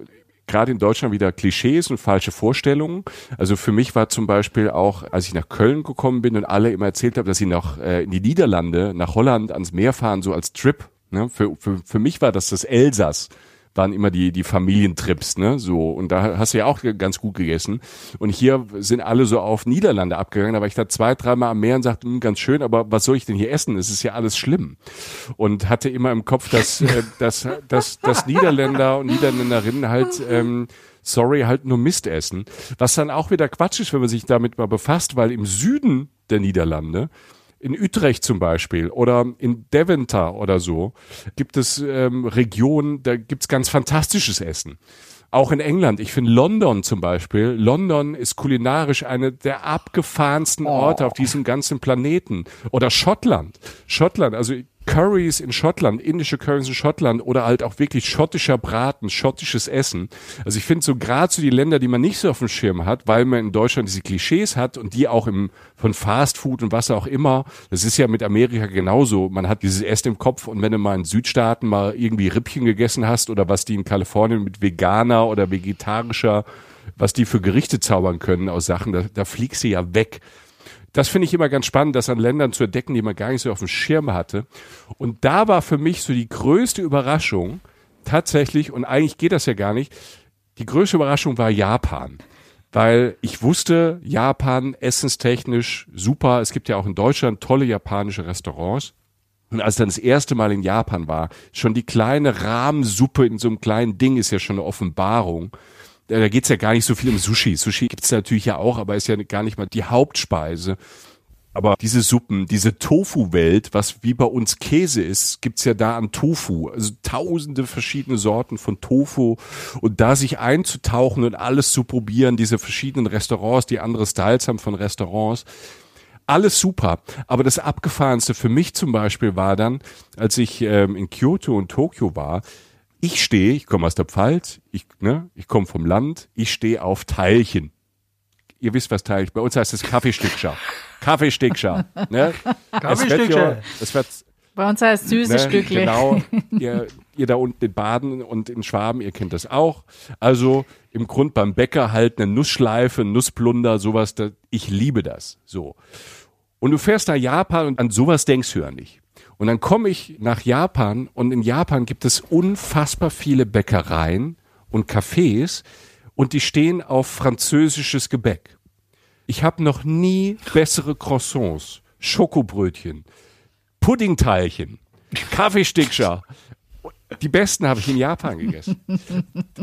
gerade in Deutschland wieder Klischees und falsche Vorstellungen. Also für mich war zum Beispiel auch, als ich nach Köln gekommen bin und alle immer erzählt haben, dass sie noch äh, in die Niederlande, nach Holland ans Meer fahren, so als Trip. Ne? Für, für, für mich war das das Elsass waren immer die, die Familientrips, ne, so. Und da hast du ja auch ganz gut gegessen. Und hier sind alle so auf Niederlande abgegangen. Da war ich da zwei, dreimal am Meer und sagte, hm, ganz schön, aber was soll ich denn hier essen? Es ist ja alles schlimm. Und hatte immer im Kopf, dass, äh, dass, dass, dass Niederländer und Niederländerinnen halt, ähm, sorry, halt nur Mist essen. Was dann auch wieder Quatsch ist, wenn man sich damit mal befasst, weil im Süden der Niederlande in Utrecht zum Beispiel oder in Deventer oder so gibt es ähm, Regionen, da gibt's ganz fantastisches Essen. Auch in England. Ich finde London zum Beispiel. London ist kulinarisch eine der abgefahrensten Orte auf diesem ganzen Planeten. Oder Schottland. Schottland, also Currys in Schottland, indische Currys in Schottland oder halt auch wirklich schottischer Braten, schottisches Essen. Also ich finde so gerade so die Länder, die man nicht so auf dem Schirm hat, weil man in Deutschland diese Klischees hat und die auch im von Fast Food und was auch immer. Das ist ja mit Amerika genauso. Man hat dieses Essen im Kopf und wenn du mal in Südstaaten mal irgendwie Rippchen gegessen hast oder was die in Kalifornien mit veganer oder vegetarischer, was die für Gerichte zaubern können aus Sachen, da, da fliegst du ja weg. Das finde ich immer ganz spannend, das an Ländern zu entdecken, die man gar nicht so auf dem Schirm hatte. Und da war für mich so die größte Überraschung tatsächlich, und eigentlich geht das ja gar nicht, die größte Überraschung war Japan. Weil ich wusste, Japan essenstechnisch super. Es gibt ja auch in Deutschland tolle japanische Restaurants. Und als dann das erste Mal in Japan war, schon die kleine Rahmensuppe in so einem kleinen Ding ist ja schon eine Offenbarung. Da geht's ja gar nicht so viel um Sushi. Sushi gibt's natürlich ja auch, aber ist ja gar nicht mal die Hauptspeise. Aber diese Suppen, diese Tofu-Welt, was wie bei uns Käse ist, gibt's ja da an Tofu. Also tausende verschiedene Sorten von Tofu. Und da sich einzutauchen und alles zu probieren, diese verschiedenen Restaurants, die andere Styles haben von Restaurants, alles super. Aber das Abgefahrenste für mich zum Beispiel war dann, als ich ähm, in Kyoto und Tokio war, ich stehe, ich komme aus der Pfalz, ich, ne, ich komme vom Land, ich stehe auf Teilchen. Ihr wisst, was Teilchen, bei uns heißt es Kaffeestückscher. Kaffeestückscher. Ne? Kaffeestückscher. Es wird, Bei uns heißt süße ne, Stückle. Genau, ihr, ihr da unten in Baden und in Schwaben, ihr kennt das auch. Also im Grund beim Bäcker halt eine Nussschleife, Nussplunder, sowas, da, ich liebe das. So. Und du fährst nach Japan und an sowas denkst du ja nicht. Und dann komme ich nach Japan und in Japan gibt es unfassbar viele Bäckereien und Cafés und die stehen auf französisches Gebäck. Ich habe noch nie bessere Croissants, Schokobrötchen, Puddingteilchen, Kaffeestickscher. Die besten habe ich in Japan gegessen.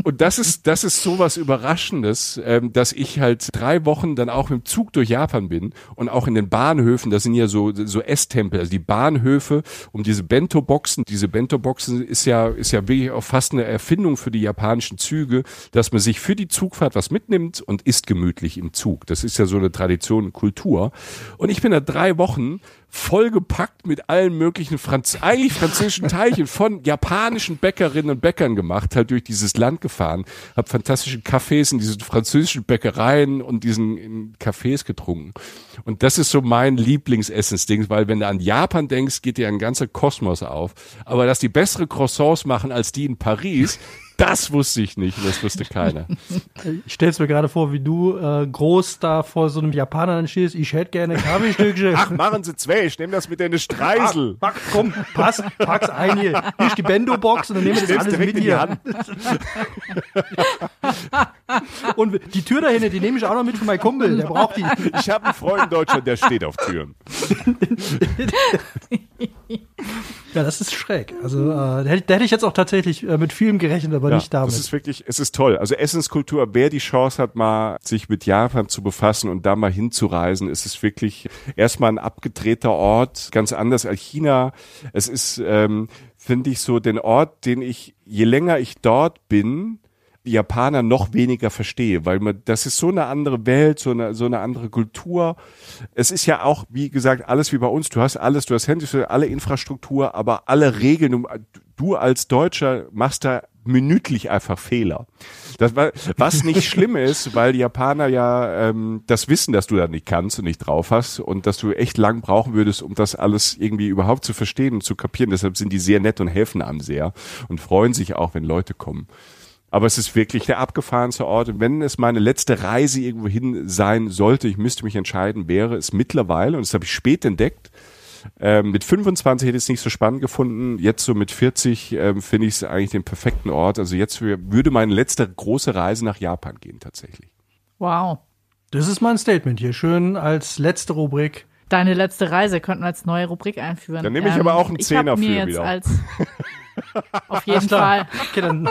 Und das ist, das ist sowas Überraschendes, ähm, dass ich halt drei Wochen dann auch im Zug durch Japan bin und auch in den Bahnhöfen, das sind ja so, so Esstempel, also die Bahnhöfe um diese Bento-Boxen. Diese Bento-Boxen ist ja, ist ja wirklich auch fast eine Erfindung für die japanischen Züge, dass man sich für die Zugfahrt was mitnimmt und isst gemütlich im Zug. Das ist ja so eine Tradition Kultur. Und ich bin da drei Wochen vollgepackt mit allen möglichen Franz eigentlich französischen Teilchen von japanischen Bäckerinnen und Bäckern gemacht, halt durch dieses Land gefahren, habe fantastische Cafés in diesen französischen Bäckereien und diesen Cafés getrunken. Und das ist so mein Lieblingsessensding, weil wenn du an Japan denkst, geht dir ein ganzer Kosmos auf. Aber dass die bessere Croissants machen als die in Paris, das wusste ich nicht, das wusste keiner. Ich stell's mir gerade vor, wie du äh, groß da vor so einem Japaner dann stehst. Ich hätte gerne Kaffeestückchen. Ach, machen Sie zwei, ich nehme das mit deine Streisel. Pack, komm, pass, pack's ein hier. Hier ist die Bendo-Box und dann nehmen wir das alles mit hier. Und die Tür dahinter, die nehme ich auch noch mit für meinen Kumpel. Der braucht die. Ich habe einen Freund in Deutschland, der steht auf Türen. Ja, das ist schräg. Also äh, da, hätte, ich jetzt auch tatsächlich äh, mit vielem gerechnet, aber Ja, nicht damit. Das ist wirklich, es ist toll. Also Essenskultur, wer die Chance hat, mal sich mit Japan zu befassen und da mal hinzureisen, ist es wirklich erstmal ein abgedrehter Ort, ganz anders als China. Es ist, ähm, finde ich, so den Ort, den ich, je länger ich dort bin, die Japaner noch weniger verstehe, weil man, das ist so eine andere Welt, so eine, so eine andere Kultur. Es ist ja auch, wie gesagt, alles wie bei uns. Du hast alles, du hast Handys, alle Infrastruktur, aber alle Regeln, du, als Deutscher machst da minütlich einfach Fehler. Das, was nicht schlimm ist, weil die Japaner ja ähm, das wissen, dass du da nicht kannst und nicht drauf hast und dass du echt lang brauchen würdest, um das alles irgendwie überhaupt zu verstehen und zu kapieren. Deshalb sind die sehr nett und helfen einem sehr und freuen sich auch, wenn Leute kommen. Aber es ist wirklich der abgefahrenste Ort. Und wenn es meine letzte Reise irgendwo hin sein sollte, ich müsste mich entscheiden, wäre es mittlerweile, und das habe ich spät entdeckt, ähm, mit 25 hätte ich es nicht so spannend gefunden. Jetzt so mit 40 ähm, finde ich es eigentlich den perfekten Ort. Also jetzt wür- würde meine letzte große Reise nach Japan gehen tatsächlich. Wow. Das ist mein Statement hier. Schön als letzte Rubrik. Deine letzte Reise könnten wir als neue Rubrik einführen. Ähm, Dann nehme ich aber auch einen ich Zehner für jetzt wieder. Auf jeden. Fall. Okay, dann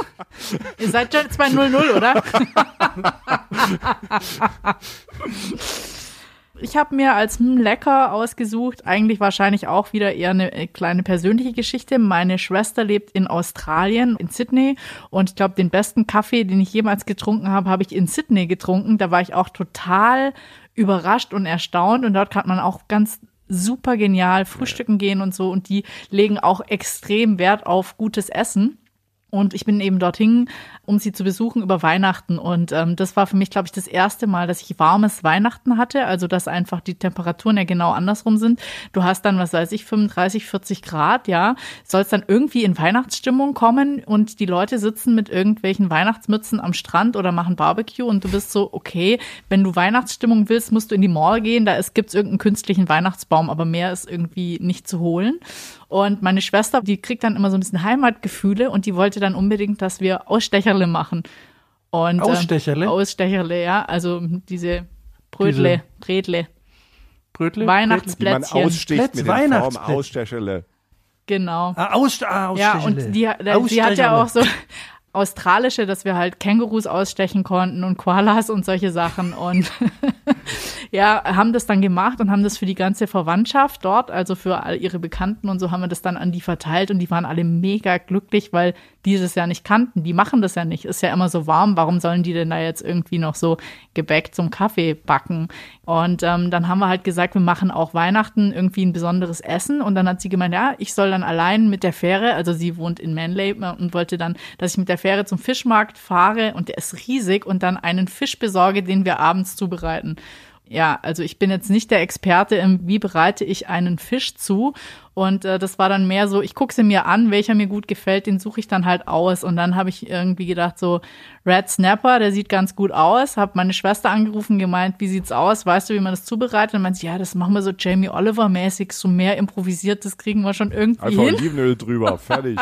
Ihr seid schon 2-0-0, oder? Ich habe mir als hm, lecker ausgesucht, eigentlich wahrscheinlich auch wieder eher eine äh, kleine persönliche Geschichte. Meine Schwester lebt in Australien, in Sydney. Und ich glaube, den besten Kaffee, den ich jemals getrunken habe, habe ich in Sydney getrunken. Da war ich auch total überrascht und erstaunt. Und dort kann man auch ganz super genial frühstücken gehen und so. Und die legen auch extrem Wert auf gutes Essen. Und ich bin eben dorthin, um sie zu besuchen über Weihnachten. Und ähm, das war für mich, glaube ich, das erste Mal, dass ich warmes Weihnachten hatte. Also, dass einfach die Temperaturen ja genau andersrum sind. Du hast dann, was weiß ich, 35, 40 Grad, ja. Sollst dann irgendwie in Weihnachtsstimmung kommen und die Leute sitzen mit irgendwelchen Weihnachtsmützen am Strand oder machen Barbecue und du bist so, okay, wenn du Weihnachtsstimmung willst, musst du in die Mall gehen. Da gibt es irgendeinen künstlichen Weihnachtsbaum, aber mehr ist irgendwie nicht zu holen. Und meine Schwester, die kriegt dann immer so ein bisschen Heimatgefühle und die wollte dann unbedingt, dass wir Ausstecherle machen. Und, Ausstecherle? Ähm, Ausstecherle, ja. Also diese Brötle, Bredle, Brötle? Wie man Weihnachtsplätzchen. aussticht mit Plätz- der Form Weihnachtsplätzchen. Ausstecherle. Genau. Ah, aus, ah, Ja, und die, der, sie hat ja auch so australische, dass wir halt Kängurus ausstechen konnten und Koalas und solche Sachen und ja, haben das dann gemacht und haben das für die ganze Verwandtschaft dort, also für all ihre Bekannten und so haben wir das dann an die verteilt und die waren alle mega glücklich, weil die das ja nicht kannten. Die machen das ja nicht. Ist ja immer so warm. Warum sollen die denn da jetzt irgendwie noch so Gebäck zum Kaffee backen? Und ähm, dann haben wir halt gesagt, wir machen auch Weihnachten irgendwie ein besonderes Essen. Und dann hat sie gemeint, ja, ich soll dann allein mit der Fähre, also sie wohnt in Manley und wollte dann, dass ich mit der Fähre zum Fischmarkt fahre und der ist riesig und dann einen Fisch besorge, den wir abends zubereiten. Ja, also ich bin jetzt nicht der Experte im, wie bereite ich einen Fisch zu. Und äh, das war dann mehr so, ich gucke sie mir an, welcher mir gut gefällt, den suche ich dann halt aus. Und dann habe ich irgendwie gedacht, so Red Snapper, der sieht ganz gut aus. Habe meine Schwester angerufen, gemeint, wie sieht's aus? Weißt du, wie man das zubereitet? Und meinte, sie, ja, das machen wir so Jamie Oliver mäßig, so mehr improvisiert, das kriegen wir schon irgendwie Einfach hin. Olivenöl drüber, fertig.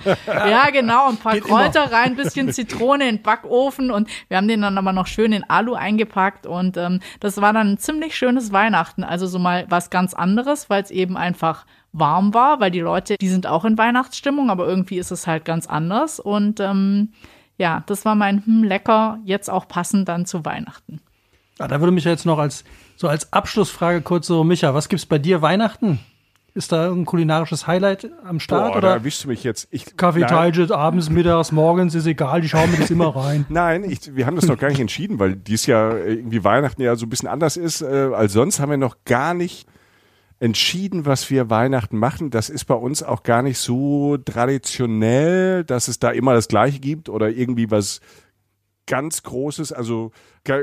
Ja, genau. Ein paar Geht Kräuter rein, bisschen Zitrone in den Backofen und wir haben den dann aber noch schön in Alu eingepackt und ähm, das war dann ein ziemlich schönes Weihnachten. Also so mal was ganz anderes, weil es eben einfach warm war, weil die Leute, die sind auch in Weihnachtsstimmung, aber irgendwie ist es halt ganz anders und ähm, ja, das war mein hm, lecker, jetzt auch passend dann zu Weihnachten. Ah, da würde mich jetzt noch als so als Abschlussfrage kurz so, Micha, was gibt's bei dir Weihnachten? Ist da ein kulinarisches Highlight am Start Boah, da oder erwischst du mich jetzt. Ich, Kaffee, Tailgit, abends, mittags, morgens, ist egal, die schauen mir das immer rein. Nein, ich, wir haben das noch gar nicht entschieden, weil dies Jahr irgendwie Weihnachten ja so ein bisschen anders ist äh, als sonst. Haben wir noch gar nicht entschieden, was wir Weihnachten machen. Das ist bei uns auch gar nicht so traditionell, dass es da immer das Gleiche gibt oder irgendwie was ganz Großes. Also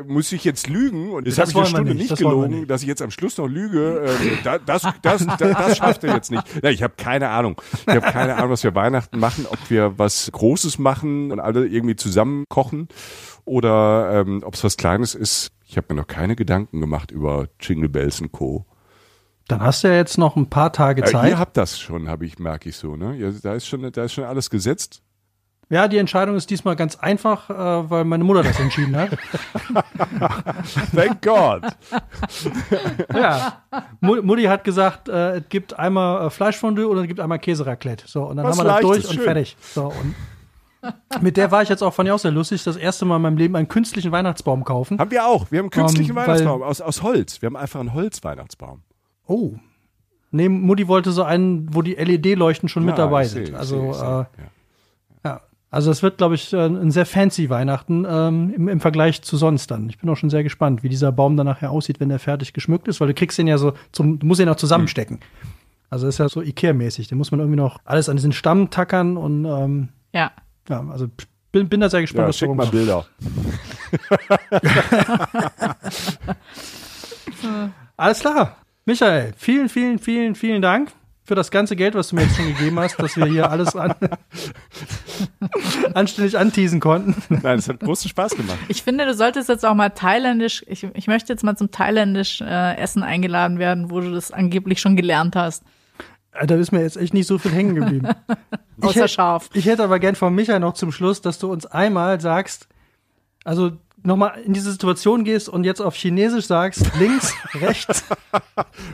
muss ich jetzt lügen und das, Das habe ich eine Stunde nicht, nicht, gelogen, nicht. dass ich jetzt am Schluss noch lüge. Äh, da, das, das, das, das schafft er jetzt nicht. Ja, ich habe keine Ahnung. Ich habe keine Ahnung, was wir Weihnachten machen, ob wir was Großes machen und alle irgendwie zusammen kochen oder ähm, ob es was Kleines ist. Ich habe mir noch keine Gedanken gemacht über Jingle Bells und Co. Dann hast du ja jetzt noch ein paar Tage Äh, Zeit. ihr habt das schon, habe ich, merke ich so, ne? Ja, da ist schon, da ist schon alles gesetzt. Ja, die Entscheidung ist diesmal ganz einfach, äh, weil meine Mutter das entschieden hat. Thank God. ja. Mu- Mutti hat gesagt, äh, es gibt einmal äh, Fleischfondue und es gibt einmal Käseraclette. So, und dann Was haben wir das durch und schön. fertig. So, und mit der war ich jetzt auch von ihr auch sehr lustig, das erste Mal in meinem Leben einen künstlichen Weihnachtsbaum kaufen. Haben wir auch. Wir haben einen künstlichen Ähm, weil- Weihnachtsbaum aus, aus Holz. Wir haben einfach einen Holzweihnachtsbaum. Oh. Nee, Mutti wollte so einen, wo die LED-Leuchten schon mit Ja, dabei ich seh, sind. ich Also, seh, ich seh. äh, Ja. Also es wird, glaube ich, äh, ein sehr fancy Weihnachten ähm, im, im Vergleich zu sonst dann. Ich bin auch schon sehr gespannt, wie dieser Baum dann nachher aussieht, wenn er fertig geschmückt ist, weil du kriegst den ja so zum, du musst ihn auch zusammenstecken. Also das ist ja so Ikea-mäßig. Den muss man irgendwie noch alles an diesen Stamm tackern und ähm, Ja. ja, also bin, bin da sehr gespannt, Ja, was schick mal. Bilder. Alles klar. Michael, vielen, vielen, vielen, vielen Dank für das ganze Geld, was du mir jetzt schon gegeben hast, dass wir hier alles an, anständig anteasen konnten. Nein, es hat großen Spaß gemacht. Ich finde, du solltest jetzt auch mal thailändisch, ich, ich möchte jetzt mal zum thailändisch äh, Essen eingeladen werden, wo du das angeblich schon gelernt hast. Äh, Da ist mir jetzt echt nicht so viel hängen geblieben. Ich Außer hätt- scharf. Ich hätte aber gern von Michael noch zum Schluss, dass du uns einmal sagst, also nochmal in diese Situation gehst und jetzt auf Chinesisch sagst, links, rechts.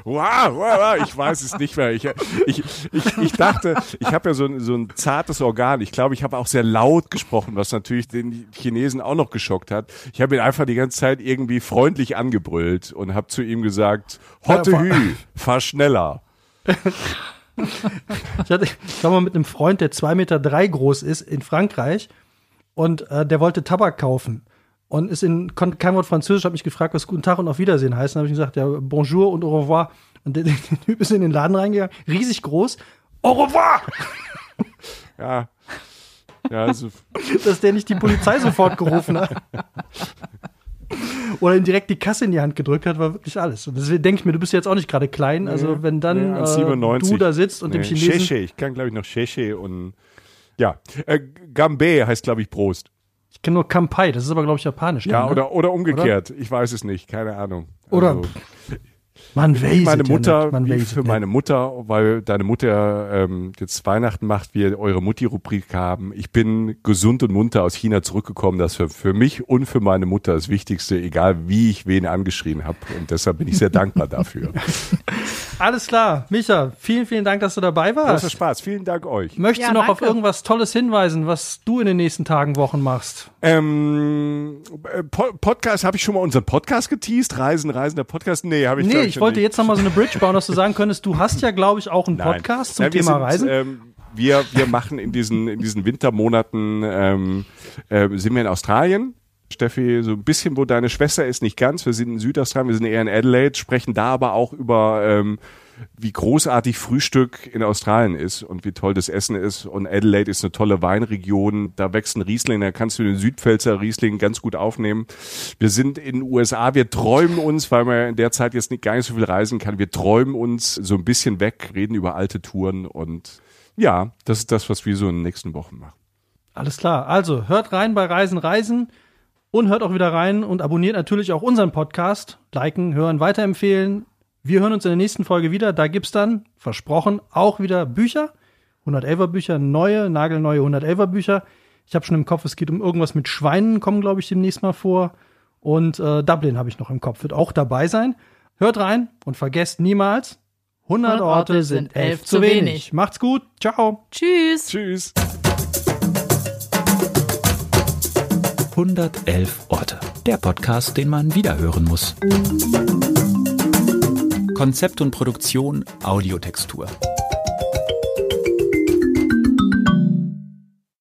Wow, wow, wow, ich weiß es nicht mehr. Ich, ich, ich, ich dachte, ich habe ja so ein, so ein zartes Organ. Ich glaube, ich habe auch sehr laut gesprochen, was natürlich den Chinesen auch noch geschockt hat. Ich habe ihn einfach die ganze Zeit irgendwie freundlich angebrüllt und habe zu ihm gesagt, Hotte Hü, fahr schneller. Ich, hatte, ich war mal mit einem Freund, der zwei Meter drei groß ist, in Frankreich und äh, der wollte Tabak kaufen und ist in konnte kein Wort Französisch, hat mich gefragt, was Guten Tag und auf Wiedersehen heißt. Dann habe ich gesagt, ja, Bonjour und au revoir. Und der, der Typ ist in den Laden reingegangen, riesig groß. Au revoir! Ja. Ja, also, Dass der nicht die Polizei sofort gerufen hat. Oder ihm direkt die Kasse in die Hand gedrückt hat, war wirklich alles. Und deswegen denke ich mir, du bist jetzt auch nicht gerade klein. Also wenn dann nee, äh, 1,97. du da sitzt und dem Nee, Chinesen Sheshe, ich kann glaube ich noch Sheshe und ja, äh, Gambe heißt glaube ich Prost. Ich kenne nur Kampai, das ist aber, glaube ich, japanisch. Ja, dann, ne? oder, oder umgekehrt. Ich weiß es nicht, keine Ahnung. Oder Also, man weiß meine es ja Mutter, nicht, für meine Mutter, weil deine Mutter ähm, jetzt Weihnachten macht, wir eure Mutti-Rubrik haben. Ich bin gesund und munter aus China zurückgekommen. Das für, für mich und für meine Mutter das Wichtigste, egal wie ich wen angeschrien habe. Und deshalb bin ich sehr dankbar dafür. nicht. Alles klar, Micha, vielen, vielen Dank, dass du dabei Großer warst. Spaß. Vielen Dank euch. Möchtest Ja, du noch auf danke. irgendwas Tolles hinweisen, was du in den nächsten Tagen, Wochen machst? Ähm, äh, Po- Podcast, habe ich schon mal unseren Podcast geteased? Reisen, Reisen, der Podcast? Nee, habe ich Nee, glaub ich wollte nicht. jetzt noch mal so eine Bridge bauen, dass du sagen könntest, du hast ja, glaube ich, auch einen Nein. Podcast zum Nein, wir Thema sind, Reisen. Ähm, wir, wir machen in diesen, in diesen Wintermonaten, ähm, äh, sind wir in Australien. Steffi, so ein bisschen, wo deine Schwester ist, nicht ganz. Wir sind in Südaustralien, wir sind eher in Adelaide, sprechen da aber auch über, ähm, wie großartig Frühstück in Australien ist und wie toll das Essen ist. Und Adelaide ist eine tolle Weinregion. Da wächst ein Riesling, da kannst du den Südpfälzer Riesling ganz gut aufnehmen. Wir sind in den USA, wir träumen uns, weil man in der Zeit jetzt nicht gar nicht so viel reisen kann, wir träumen uns so ein bisschen weg, reden über alte Touren und ja, das ist das, was wir so in den nächsten Wochen machen. Alles klar. Also, hört rein bei Reisen, Reisen und hört auch wieder rein und abonniert natürlich auch unseren Podcast. Liken, hören, weiterempfehlen. Wir hören uns in der nächsten Folge wieder. Da gibt's dann, versprochen, auch wieder Bücher. 111er Bücher, neue, nagelneue 111er Bücher. Ich habe schon im Kopf, es geht um irgendwas mit Schweinen, kommen, glaube ich, demnächst mal vor. Und äh, Dublin habe ich noch im Kopf, wird auch dabei sein. Hört rein und vergesst niemals, 100 Orte sind elf zu wenig. Macht's gut. Ciao. Tschüss. Tschüss. 111 Orte. Der Podcast, den man wiederhören muss. Konzept und Produktion Audiotextur.